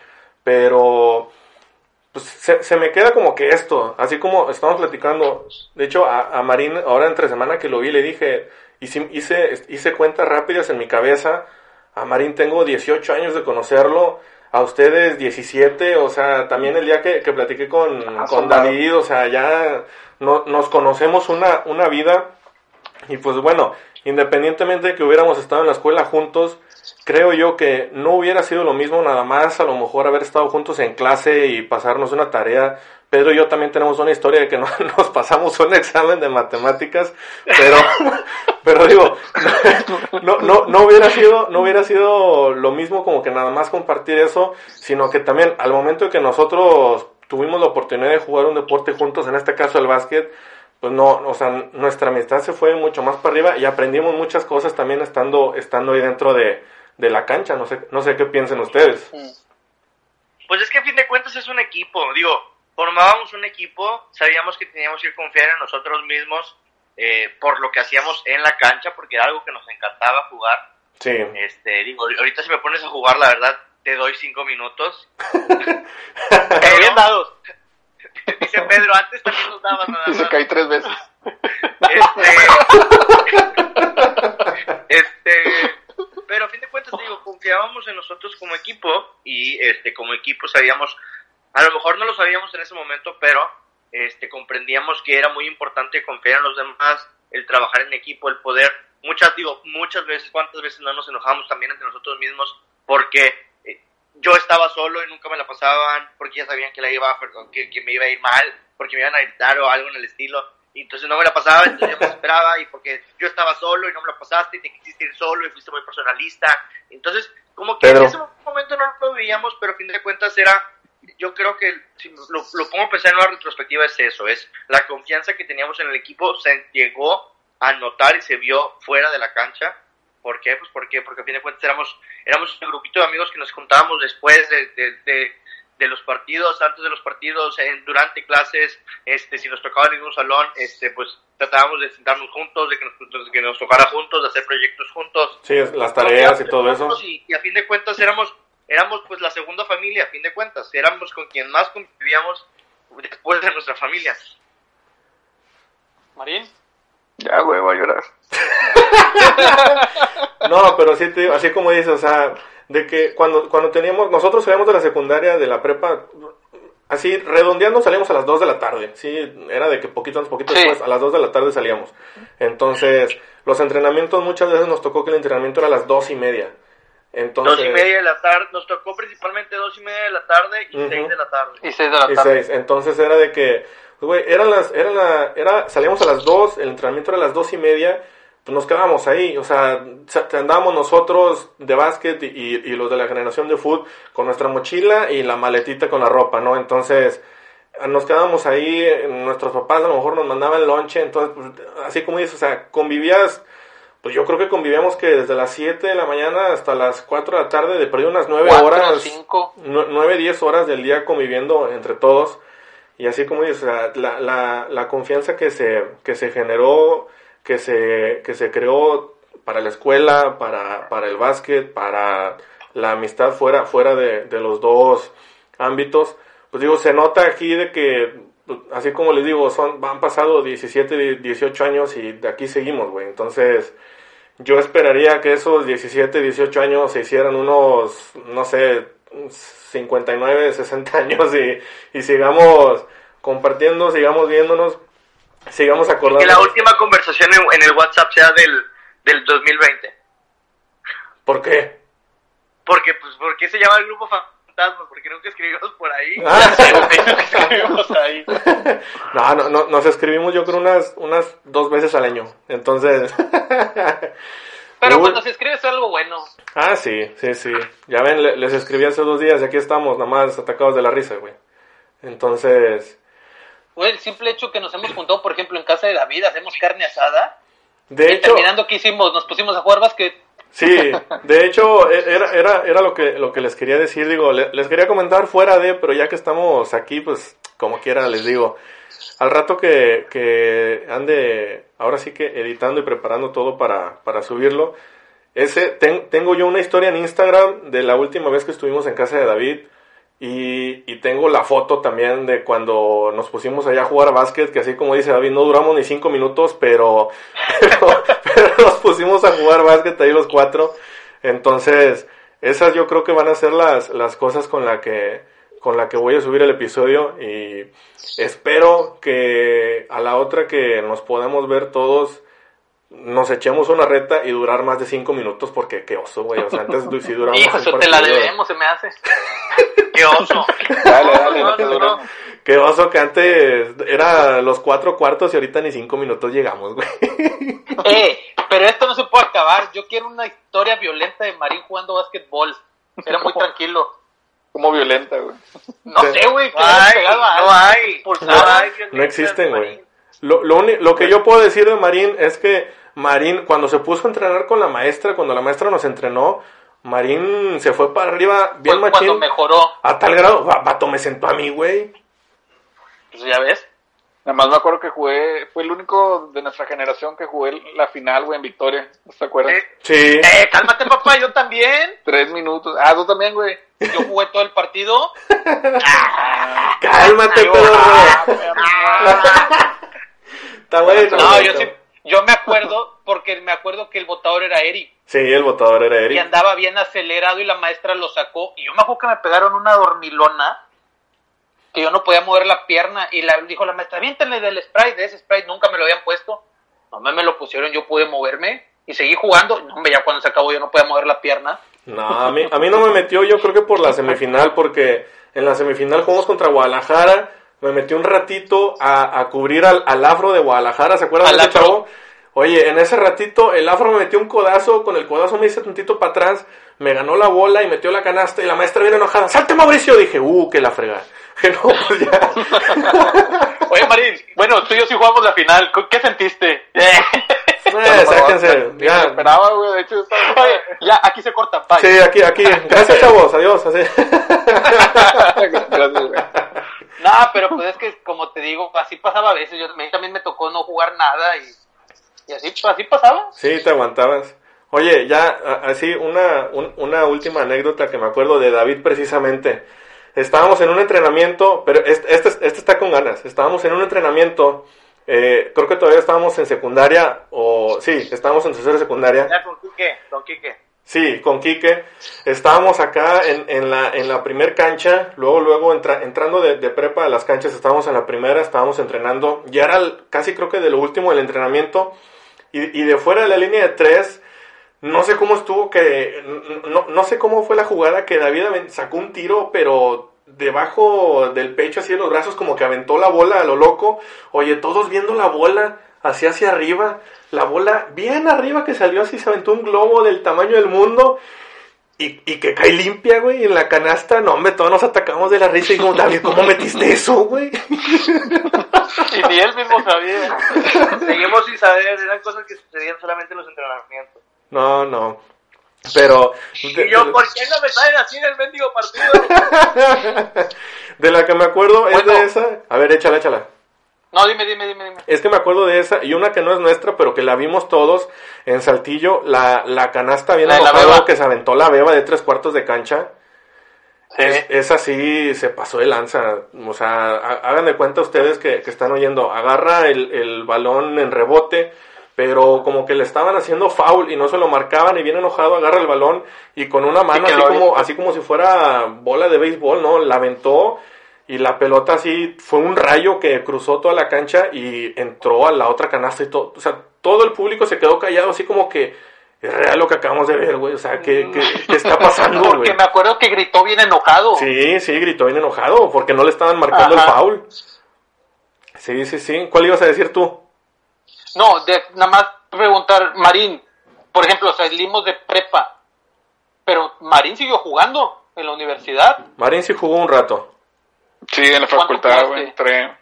pero pues se, se me queda como que esto, así como estamos platicando, de hecho a, a Marín ahora entre semana que lo vi le dije, hice, hice, hice cuentas rápidas en mi cabeza, a Marín tengo 18 años de conocerlo, a ustedes 17, o sea, también el día que, que platiqué con, con David, o sea, ya no, nos conocemos una, una vida y pues bueno, independientemente de que hubiéramos estado en la escuela juntos, creo yo que no hubiera sido lo mismo nada más a lo mejor haber estado juntos en clase y pasarnos una tarea, Pedro y yo también tenemos una historia de que no, *laughs* nos pasamos un examen de matemáticas, pero, *laughs* pero digo, no, no, no hubiera sido, no hubiera sido lo mismo como que nada más compartir eso, sino que también al momento que nosotros tuvimos la oportunidad de jugar un deporte juntos, en este caso el básquet, pues no, o sea, nuestra amistad se fue mucho más para arriba y aprendimos muchas cosas también estando, estando ahí dentro de, de la cancha, no sé, no sé qué piensen ustedes. Pues es que a fin de cuentas es un equipo, digo, formábamos un equipo, sabíamos que teníamos que confiar en nosotros mismos eh, por lo que hacíamos en la cancha, porque era algo que nos encantaba jugar. Sí. Este, digo, ahorita si me pones a jugar, la verdad, te doy cinco minutos. *laughs* Pero bien *laughs* dados. Dice Pedro, antes también nos dabas nada Y más. se cae tres veces. Este, *laughs* este, pero a fin de cuentas, digo, confiábamos en nosotros como equipo y este, como equipo sabíamos, a lo mejor no lo sabíamos en ese momento, pero este, comprendíamos que era muy importante confiar en los demás, el trabajar en equipo, el poder, muchas, digo, muchas veces, cuántas veces no nos enojamos también entre nosotros mismos porque eh, yo estaba solo y nunca me la pasaban, porque ya sabían que, la iba, que, que me iba a ir mal, porque me iban a gritar o algo en el estilo. Y entonces no me la pasaba, entonces yo me esperaba y porque yo estaba solo y no me la pasaste y te quisiste ir solo y fuiste muy personalista. Entonces, como que Pedro. en ese momento no lo veíamos, pero a fin de cuentas era, yo creo que si lo, lo pongo a pensar en una retrospectiva es eso, es la confianza que teníamos en el equipo se llegó a notar y se vio fuera de la cancha. ¿Por qué? Pues porque, porque a fin de cuentas éramos, éramos un grupito de amigos que nos juntábamos después de, de, de, de los partidos, antes de los partidos, en, durante clases, este, si nos tocaba en mismo salón, este, pues tratábamos de sentarnos juntos, de que nos, de que nos tocara juntos, de hacer proyectos juntos. Sí, las tareas y todo eso. Y, y a fin de cuentas éramos, éramos pues la segunda familia, a fin de cuentas, éramos con quien más convivíamos después de nuestra familia. Marín. Ya, güey, voy a llorar. *laughs* No, pero sí, te digo, así como dices, o sea, de que cuando, cuando teníamos, nosotros salíamos de la secundaria, de la prepa, así redondeando salíamos a las 2 de la tarde, sí, era de que poquito antes, poquito Sí. después, a las 2 de la tarde salíamos. Entonces, los entrenamientos muchas veces nos tocó que el entrenamiento era a las dos y media. Entonces, Dos y media de la tarde, nos tocó principalmente dos y media de la tarde y seis de la tarde. Y seis de la y tarde. seis. Entonces era de que, pues, güey, eran las, era la, era, salíamos a las 2, el entrenamiento era a las dos y media, pues nos quedábamos ahí, o sea, andábamos nosotros de básquet y, y- y los de la generación de fútbol con nuestra mochila y la maletita con la ropa, ¿no? Entonces, nos quedábamos ahí, nuestros papás a lo mejor nos mandaban lonche, entonces, pues, así como dices, o sea, convivías, pues yo creo que convivíamos que desde las 7 de la mañana hasta las 4 de la tarde, de perdido unas 9 Cuatro, horas. cinco. nue- nueve, diez horas del día conviviendo entre todos. Y así como dices, la, la, la confianza que se, que se generó, que se, que se creó para la escuela, para, para el básquet, para la amistad fuera, fuera de, de los dos ámbitos, pues digo, se nota aquí de que, así como les digo, son, han pasado 17, 18 años y de aquí seguimos, güey. Entonces, yo esperaría que esos 17, 18 años se hicieran unos, no sé, 59, 60 años y, y sigamos compartiendo, sigamos viéndonos, sigamos Que la acordando. última conversación en, el WhatsApp sea del, del 2020. ¿Por qué? Porque, pues, ¿por qué se llama el grupo fantasma? Porque nunca escribimos por ahí. *laughs* Ah, Escribimos ahí. *laughs* no, no, no, nos escribimos yo creo unas, unas dos veces al año. Entonces... *laughs* Pero Uy. cuando se escribe es algo bueno. Ah, sí, sí, sí. Ya ven, le- les escribí hace dos días y aquí estamos, nada más atacados de la risa, güey. Entonces... Güey, el simple hecho que nos hemos juntado, por ejemplo, en casa de David, hacemos carne asada. De y hecho... terminando, ¿qué hicimos? Nos pusimos a jugar básquet. Sí, de hecho, e- era, era, era lo, que, lo que les quería decir, digo, le- les quería comentar fuera de, pero ya que estamos aquí, pues como quiera les digo, al rato que, que ande, ahora sí que editando y preparando todo para, para subirlo, ese, ten- tengo yo una historia en Instagram de la última vez que estuvimos en casa de David y, y tengo la foto también de cuando nos pusimos allá a jugar básquet, que así como dice David, no duramos ni cinco minutos, pero *laughs* *laughs* nos pusimos a jugar básquet ahí los cuatro. Entonces, esas yo creo que van a ser las, las cosas con la que, con la que voy a subir el episodio y espero que a la otra que nos podamos ver todos, nos echemos una reta y durar más de cinco minutos porque qué oso, güey. O sea, antes sí duramos *laughs* Hijo, eso te la debemos, se me hace. *laughs* Qué oso. Dale, dale, No, no te no. Qué oso que antes era los cuatro cuartos y ahorita ni cinco minutos llegamos, güey. *laughs* Eh, pero esto no se puede acabar. Yo quiero una historia violenta de Marín jugando básquetbol. Era muy tranquilo. Como violenta, güey. No Sí. sé, güey, que hay, no hay. No nada. hay. No existen, güey. Lo, lo, lo que yo puedo decir de Marín es que Marín, cuando se puso a entrenar con la maestra, cuando la maestra nos entrenó, Marín se fue para arriba bien cuando machín. mejoró. A tal grado, va- vato me sentó a mí, güey. Pues ya ves. Nada más me acuerdo que jugué, fue el único de nuestra generación que jugué la final, güey, en Victoria. ¿No se acuerdan? Eh, Sí. Eh, cálmate, papá, yo también. *laughs* Tres minutos. Ah, tú también, güey. Yo jugué todo el partido. *laughs* Cálmate, Ay, perro. Ah, Está bueno. No, yo sí. Yo me acuerdo, porque me acuerdo que el votador era Eric. Sí, el votador era Y Eric. andaba bien acelerado y la maestra lo sacó. Y yo me acuerdo que me pegaron una dormilona. Que yo no podía mover la pierna. Y la, dijo la maestra, aviéntenle del spray. De ese spray nunca me lo habían puesto. No me, lo pusieron, yo pude moverme. Y seguí jugando. No, hombre, ya cuando se acabó yo no podía mover la pierna. No, a mí, a mí no me metió, yo creo que por la semifinal, porque en la semifinal jugamos contra Guadalajara. Me metí un ratito a, a cubrir al, al afro de Guadalajara, ¿se acuerdan de ese afro. chavo? Oye, en ese ratito el afro me metió un codazo, con el codazo me hice tantito para atrás, me ganó la bola y metió la canasta y la maestra viene enojada. ¡Salte Mauricio! Dije, uh, que la fregada. *laughs* Que no, pues ya. *laughs* Oye, Marín, bueno, tú y yo sí jugamos la final. ¿Qué sentiste? *laughs* Eh, sáquense, me ya. esperaba, güey. De hecho, estaba... Oye, ya, aquí se corta. Bye. Sí, aquí, aquí. Gracias, chavos. Adiós. Así. Gracias, güey. No, pero pues es que, como te digo, así pasaba a veces. Yo, a mí también me tocó no jugar nada y, y así, así pasaba. Sí, te aguantabas. Oye, ya, así, una, un- una última anécdota que me acuerdo de David precisamente. Estábamos en un entrenamiento, pero este, este, este está con ganas. Estábamos en un entrenamiento, eh, creo que todavía estábamos en secundaria, o sí, estábamos en tercera secundaria. Ya con Quique, con Quique. Sí, con Quique. Estábamos acá en, en la, en la primer cancha, luego, luego entra- entrando de, de prepa a las canchas, estábamos en la primera, estábamos entrenando. Ya era casi creo que de lo último del entrenamiento. Y, y de fuera de la línea de tres, no sé cómo estuvo que, no, no sé cómo fue la jugada que David sacó un tiro, pero debajo del pecho, así de los brazos, como que aventó la bola a lo loco. Oye, todos viendo la bola, así hacia arriba, la bola bien arriba que salió así, se aventó un globo del tamaño del mundo. Y, y que cae limpia, güey, en la canasta. No, hombre, todos nos atacamos de la risa y dijimos, David, ¿cómo metiste eso, güey? Y ni él mismo sabía. *laughs* Seguimos sin saber, eran cosas que sucedían solamente en los entrenamientos. No, no. Pero... de- Y yo, ¿por qué no me salen así en el mendigo partido? *laughs* De la que me acuerdo es de esa. A ver, échala, échala. No, dime, dime, dime, dime. Es que me acuerdo de esa y una que no es nuestra, pero que la vimos todos en Saltillo, la, la canasta bien La la beba. que se aventó la beba de tres cuartos de cancha. Sí. Es, esa sí se pasó de lanza. O sea, ha- hagan de cuenta ustedes que, que están oyendo. Agarra el, el balón en rebote, pero como que le estaban haciendo foul y no se lo marcaban y bien enojado agarra el balón y con una mano así como, así como si fuera bola de béisbol, ¿no? La aventó y la pelota así fue un rayo que cruzó toda la cancha y entró a la otra canasta y todo. O sea, todo el público se quedó callado así como que es real lo que acabamos de ver, güey. O sea, ¿qué, qué, qué está pasando, *laughs* güey? Porque me acuerdo que gritó bien enojado. Sí, sí, gritó bien enojado porque no le estaban marcando Ajá. el foul. Sí, sí, sí. ¿Cuál ibas a decir tú? No, de, nada más preguntar, Marín, por ejemplo, salimos de prepa, pero Marín siguió jugando en la universidad. Marín sí jugó un rato. Sí, en la ¿Cuánto facultad, güey, entré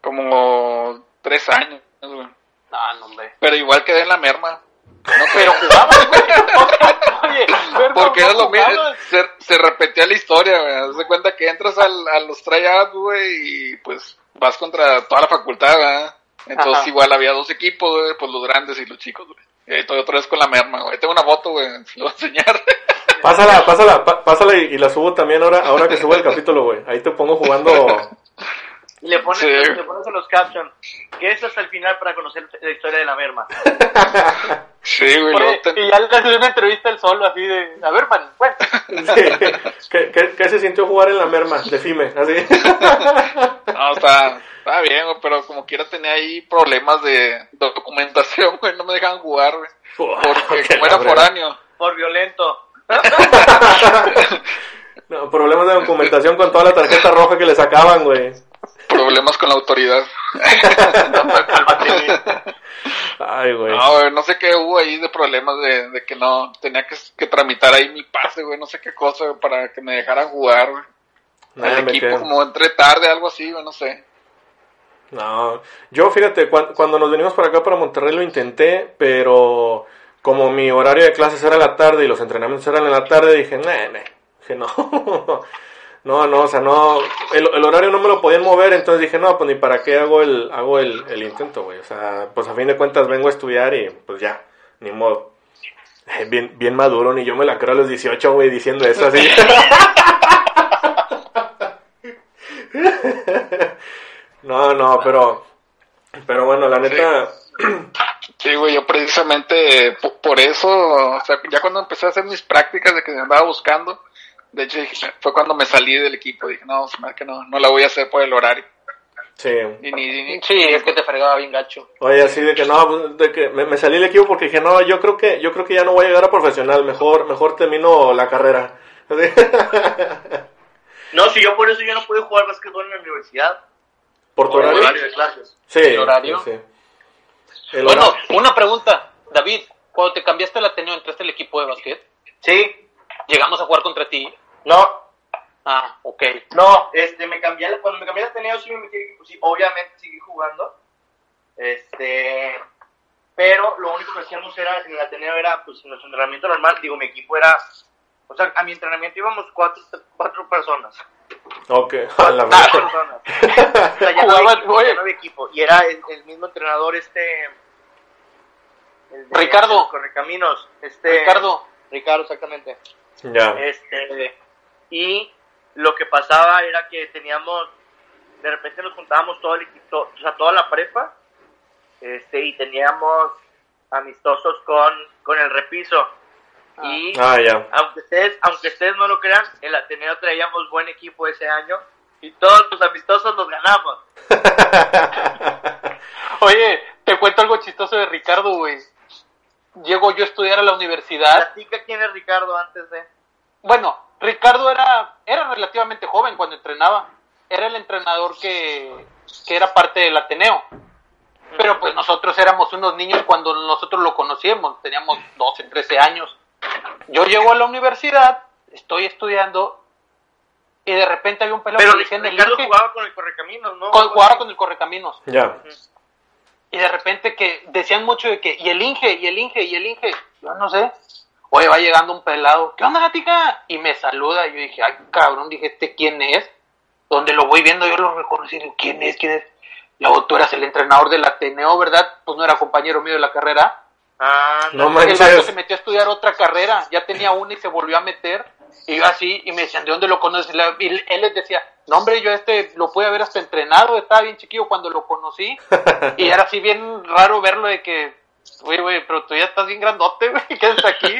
como tres años, güey. Ah, no, hombre. Pero igual quedé en la merma. No, *laughs* Pero jugabas, güey. *laughs* Oye, perdón, Porque era lo mismo, se, se repetía la historia, güey. De cuenta que entras al, a los tryouts, güey, y pues vas contra toda la facultad, ¿verdad? Entonces Ajá. igual había dos equipos, güey, pues los grandes y los chicos, güey. Y ahí estoy otra vez con la merma, güey. Tengo una foto, güey, *laughs* se lo voy a enseñar. Pásala, pásala, pásala y, y la subo también ahora, ahora que subo el capítulo, güey. Ahí te pongo jugando. Y *laughs* le pones, Sí. le pones en los captions que es hasta el final para conocer la historia de la merma. *laughs* Sí, güey, Oye, te- Y ya le haces una entrevista él solo, así de, a ver, man, bueno. Sí. ¿Qué, qué, qué se sintió jugar en la merma de FIME? Así. *laughs* No, está, Está bien, güey, pero como quiera tenía ahí problemas de documentación, güey, no me dejaban jugar, güey. Porque como era foráneo. Por violento. No, problemas de documentación con toda la tarjeta roja que le sacaban, güey. Problemas con la autoridad. Ay, güey. No, güey, no sé qué hubo ahí de problemas de, de que no tenía que, que tramitar ahí mi pase, güey, no sé qué cosa, güey, para que me dejaran jugar, güey. El equipo como entré tarde, algo así, güey, no sé. No, yo fíjate, cuan- cuando nos venimos para acá, para Monterrey, lo intenté, pero como mi horario de clases era en la tarde y los entrenamientos eran en la tarde, dije, nah, nah, dije, no, *laughs* no, no, o sea, no, el, horario no me lo podían mover, entonces dije, no, pues ni para qué hago el, hago el, el intento, güey, o sea, pues a fin de cuentas vengo a estudiar y pues ya, ni modo. Bien, bien maduro, ni yo me la creo a los 18, güey, diciendo eso así. *laughs* No, no, pero, pero bueno, la neta, Sí, güey, yo precisamente po- por, eso, o sea, ya cuando empecé a hacer mis prácticas de que me andaba buscando, de hecho dije, fue cuando me salí del equipo, dije, no, se me hace que no, no la voy a hacer por el horario. sí. Y ni, ni- Sí, es que te fregaba bien gacho. Oye, así de que no, pues, de que me, me salí del equipo porque dije, no, yo creo que, yo creo que ya no voy a llegar a profesional, mejor, mejor termino la carrera. *laughs* No, si yo por eso yo no pude jugar básquetbol en la universidad. ¿Por tu horario? horario de clases. Sí. ¿El horario? sí. Bueno, una pregunta, David, cuando te cambiaste el Ateneo, entraste al equipo de básquet, Sí. llegamos a jugar contra ti. No, Ah, ok. no, este, me cambié, al- cuando me cambié al Ateneo sí me metí, sí, obviamente seguí jugando. Este, pero lo único que hacíamos era, en el Ateneo era, pues, en nuestro entrenamiento normal, digo, mi equipo era, o sea, a mi entrenamiento íbamos cuatro, cuatro personas. Ok, *laughs* a la madre. personas. O sea, ya no había Jugaban, equipo, oye. ya no había equipo. Y era el, el mismo entrenador, este... el de- Ricardo. Correcaminos. Este, Ricardo, Ricardo, exactamente. Ya. Este, y lo que pasaba era que teníamos, de repente nos juntábamos todo el equipo, o sea, toda la prepa, este, y teníamos amistosos con, con el repiso. Y Ah, aunque ustedes, aunque ustedes no lo crean, el Ateneo traíamos buen equipo ese año y todos los amistosos los ganamos. *laughs* oye, te cuento algo chistoso de Ricardo, güey. Llego yo a estudiar a la universidad. Platica quién es Ricardo antes de. Bueno, Ricardo era, era relativamente joven cuando entrenaba. Era el entrenador que, que era parte del Ateneo. Pero pues nosotros éramos unos niños cuando nosotros lo conocíamos. Teníamos 12, 13 años. Yo llego a la universidad, estoy estudiando y de repente hay un pelado Pero que decía en el Ricardo jugaba con el Correcaminos, ¿no? con- jugaba con el Correcaminos. Ya. Y de repente que decían mucho de que, y el Inge, y el Inge, y el Inge, yo no sé. Oye, va llegando un pelado, ¿qué onda, gatica? Y me saluda, y yo dije, ay, cabrón, dije, ¿este quién es? Donde lo voy viendo, yo lo reconocí, digo, ¿quién es? ¿Quién es? Luego tú eras el entrenador del Ateneo, ¿verdad? Pues no era compañero mío de la carrera. Ah, No El vato se metió a estudiar otra carrera, ya tenía una y se volvió a meter. Y yo así, y me decían, ¿de dónde lo conoces? Y él les decía, no hombre, yo este lo pude haber hasta entrenado, estaba bien chiquillo cuando lo conocí. Y era así bien raro verlo de que, güey, güey, pero tú ya estás bien grandote, güey, ¿qué haces aquí?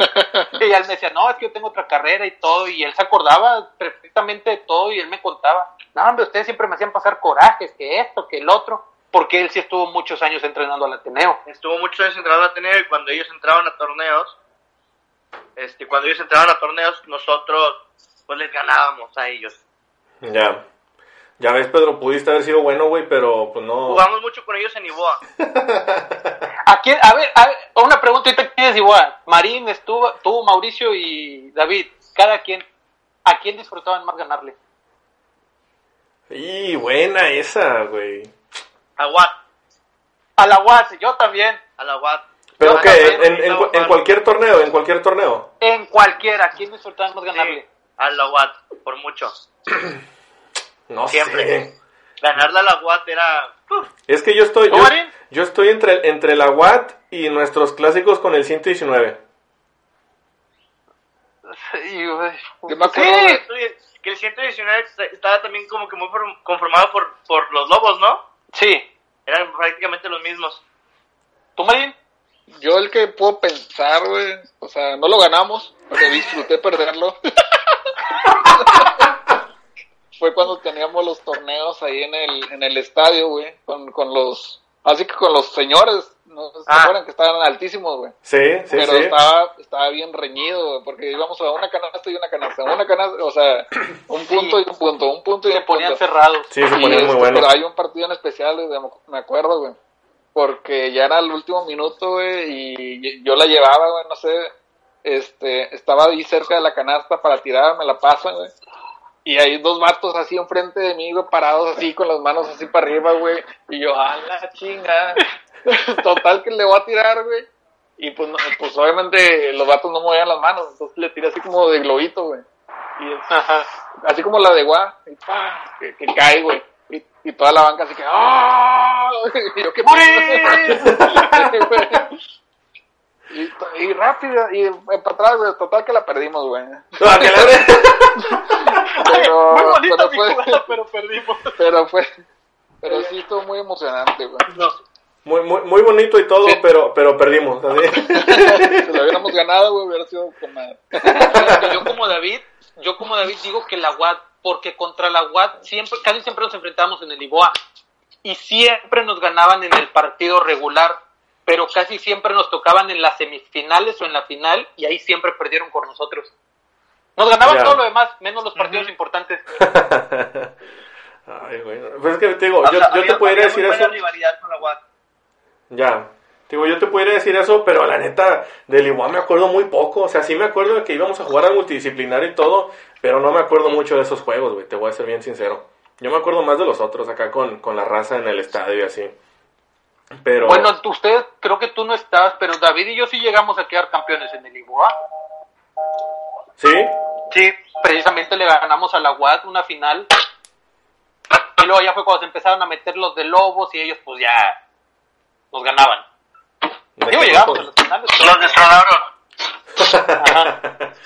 Y él me decía, no, es que yo tengo otra carrera y todo. Y él se acordaba perfectamente de todo y él me contaba, no, hombre, ustedes siempre me hacían pasar corajes, que esto, que el otro. Porque él sí estuvo muchos años entrenando al Ateneo. estuvo muchos años entrenando a Ateneo y cuando ellos entraban a torneos, este, cuando ellos entraban a torneos, nosotros pues les ganábamos a ellos. Ya. Ya ves, Pedro, pudiste haber sido bueno, güey, pero pues no. Jugamos mucho con ellos en Iboa. *laughs* ¿A quién? A ver, a ver, una pregunta ahorita quién es igual. Marín, estuvo, tú, Mauricio y David, cada quien, ¿a quién disfrutaban más ganarle? Y buena esa, güey. A Watt, A la UAS, yo también. a la Watt. ¿Pero Yo qué? En, en, en cualquier torneo, en cualquier torneo. En cualquiera, ¿a quién disfrutaban más ganarle? Sí, a la Watt, por mucho. *clears throat* No Siempre. sé. Ganarle a la Watt era... uf, Es que yo estoy, ¿Tú, yo, yo estoy entre, entre la Watt y nuestros clásicos con el 119. Sí, güey. Yo me acuerdo Sí. de- estoy- que el 119 estaba también como que muy form- conformado por, por los lobos, ¿no? Sí. Eran prácticamente los mismos. ¿Tú, Marín? Yo el que puedo pensar, güey, o sea, no lo ganamos, pero disfruté perderlo. *laughs* fue cuando teníamos los torneos ahí en el, en el estadio, güey, con, con los, así que con los señores, ¿no? ¿Se Ah. acuerdan que estaban altísimos, güey? Sí, sí, Pero sí. estaba, estaba bien reñido, güey, porque íbamos a una canasta y una canasta, una canasta, o sea, un punto y un punto, un punto y Se un ponían punto. cerrados. Sí, se Y, ponían muy este, buenos. Pero hay un partido en especial, me acuerdo, güey. Porque ya era el último minuto, güey, y yo la llevaba, güey, no sé, este, estaba ahí cerca de la canasta para tirar, me la pasan, güey. Y hay dos vatos así enfrente de mí, güey, parados así, con las manos así para arriba, güey. Y yo, a la chinga. *laughs* Total que le voy a tirar, güey. Y pues, no- pues obviamente los vatos no movían las manos, entonces le tiré así como de globito, güey. Y es- Ajá. así como la de Gua, y pa, que, que cae, güey. Y, y toda la banca así que ¡ah! *laughs* Y yo, ¿qué *laughs* y, rápido, y eh, para atrás, güey, total que la perdimos, güey. *laughs* Ah, *laughs* Pero, Muy bonita pero mi fue, jugada, pero perdimos. *laughs* pero fue, pero sí estuvo muy emocionante, güey. No. Muy, muy, muy bonito y todo, Sí. pero, pero perdimos. así. Si lo hubiéramos ganado, güey, hubiera sido con madre. yo como David, yo como David digo que la UAT, porque contra la UAT siempre, casi siempre nos enfrentábamos en el IBOA y siempre nos ganaban en el partido regular, pero casi siempre nos tocaban en las semifinales o en la final y ahí siempre perdieron con nosotros. Nos ganaban todo lo demás, menos los partidos importantes. *laughs* Ay, güey. Pues es que te digo, O yo, sea, yo había- te había decir eso. buena rivalidad con la UAT. Ya. Digo, yo te pudiera decir eso, pero la neta, del igual me acuerdo muy poco. O sea, sí me acuerdo de que íbamos a jugar al multidisciplinario y todo, pero no me acuerdo mucho de esos juegos, güey. Te voy a ser bien sincero. Yo me acuerdo más de los otros acá con, con la raza en el estadio y así. Pero. Bueno, usted, creo que tú no estabas, pero David y yo sí llegamos a quedar campeones en el IBOA. ¿Sí? Sí, precisamente le ganamos a la UAT una final. Y luego ya fue cuando se empezaron a meter los de Lobos y ellos pues ya nos ganaban. ¿De Digo, qué llegamos a las finales. Los destronaron. Ajá. *laughs*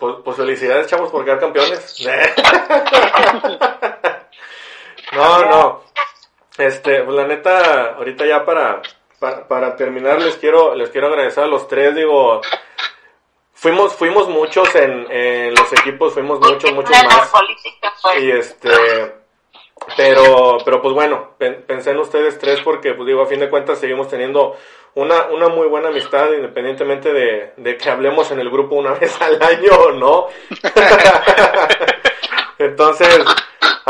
Pues, pues felicidades, chavos, por quedar campeones. *laughs* *laughs* no, no. Este, pues la neta, ahorita ya para, para, para terminar les quiero, les quiero agradecer a los tres, digo, fuimos, fuimos muchos en, en los equipos, fuimos muchos, muchos más. Y este, pero, pero pues bueno, pen- pensé en ustedes tres porque, pues digo, a fin de cuentas seguimos teniendo una, una muy buena amistad, independientemente de, de que hablemos en el grupo una *laughs* vez al año o no. *laughs* Entonces,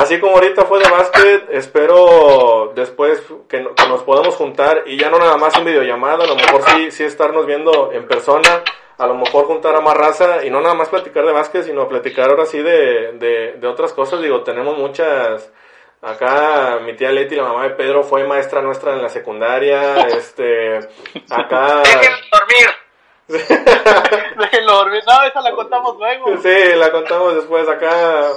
así como ahorita fue de básquet, espero después que, no- que nos podamos juntar y ya no nada más en videollamada, a lo mejor sí, sí estarnos viendo en persona, a lo mejor juntar a más raza y no nada más platicar de básquet, sino platicar ahora sí de, de, de otras cosas. Digo, tenemos muchas... Acá mi tía Leti, la mamá de Pedro, fue maestra nuestra en la secundaria. *laughs* Este, acá. *laughs* Déjenme dormir. *laughs* Déjenlo dormir. No, esa la contamos luego. Sí, la contamos después acá,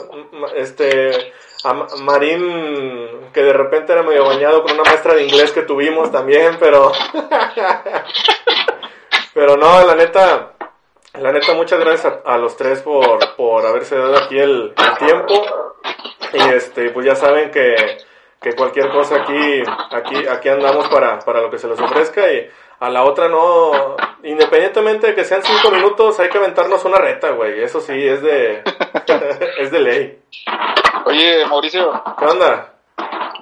este, a Ma- Marín, que de repente era medio bañado con una maestra de inglés que tuvimos también, pero, *laughs* pero no, la neta, la neta, muchas gracias a, a los tres por, por haberse dado aquí el, el tiempo, y este, pues ya saben que, que cualquier cosa aquí, aquí, aquí andamos para, para lo que se les ofrezca, y a la otra no, independientemente de que sean cinco minutos, hay que aventarnos una reta, güey. Eso sí, es de, *laughs* es de ley. Oye, Mauricio, ¿Qué onda?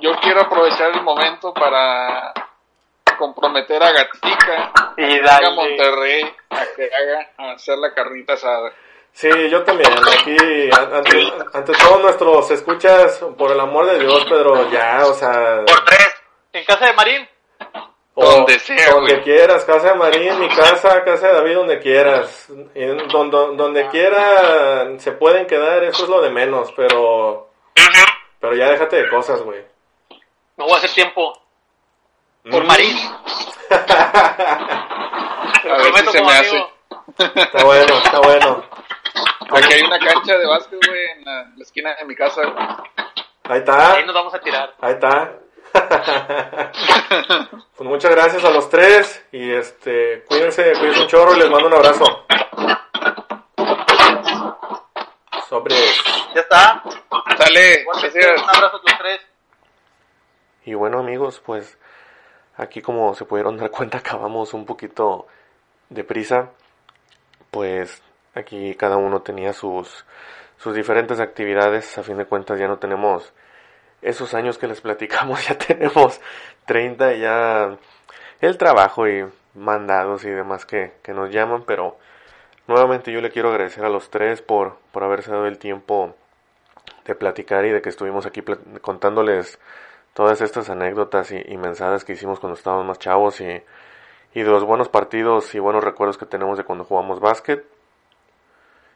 yo quiero aprovechar el momento para comprometer a Gatica Y a. Monterrey a que haga a hacer la carnita asada. Sí, yo también. Aquí, an- ante, ante todos nuestros escuchas, por el amor de Dios, Pedro, ya, o sea, Por tres. En casa de Marín. O- Donde sea, donde güey. quieras, casa de Marín, mi casa, casa de David, donde quieras, en donde, donde quiera se pueden quedar, eso es lo de menos, pero, pero ya déjate de cosas, güey. No voy a hacer tiempo. Por Mm. *laughs* Lo A ver si se me amigo. Está bueno, está bueno. Aquí hay una cancha de básquet, güey, en la, la esquina de mi casa. güey. Ahí está. Ahí nos vamos a tirar. Ahí está. *laughs* pues muchas gracias a los tres y este, cuídense, cuídense un chorro y les mando un abrazo. Sobre. Ya está. Sale, gracias. Un abrazo a los tres. Y bueno amigos, pues aquí como se pudieron dar cuenta acabamos un poquito deprisa. Pues aquí cada uno tenía sus sus diferentes actividades. A fin de cuentas ya no tenemos esos años que les platicamos, *laughs* ya tenemos 30 y ya el trabajo y mandados y demás que, que nos llaman, pero nuevamente yo le quiero agradecer a los tres por, por haberse dado el tiempo de platicar y de que estuvimos aquí contándoles todas estas anécdotas y, mensajes que hicimos cuando estábamos más chavos y, y de los buenos partidos y buenos recuerdos que tenemos de cuando jugamos básquet.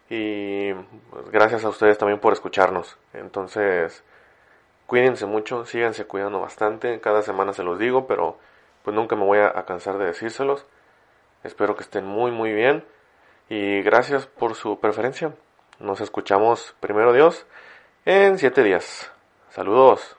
Y pues, gracias a ustedes también por escucharnos. Entonces, cuídense mucho, síganse cuidando bastante. Cada semana se los digo, pero pues nunca me voy a, cansar de decírselos. Espero que estén muy, muy bien. Y gracias por su preferencia. Nos escuchamos primero Dios en siete días. Saludos.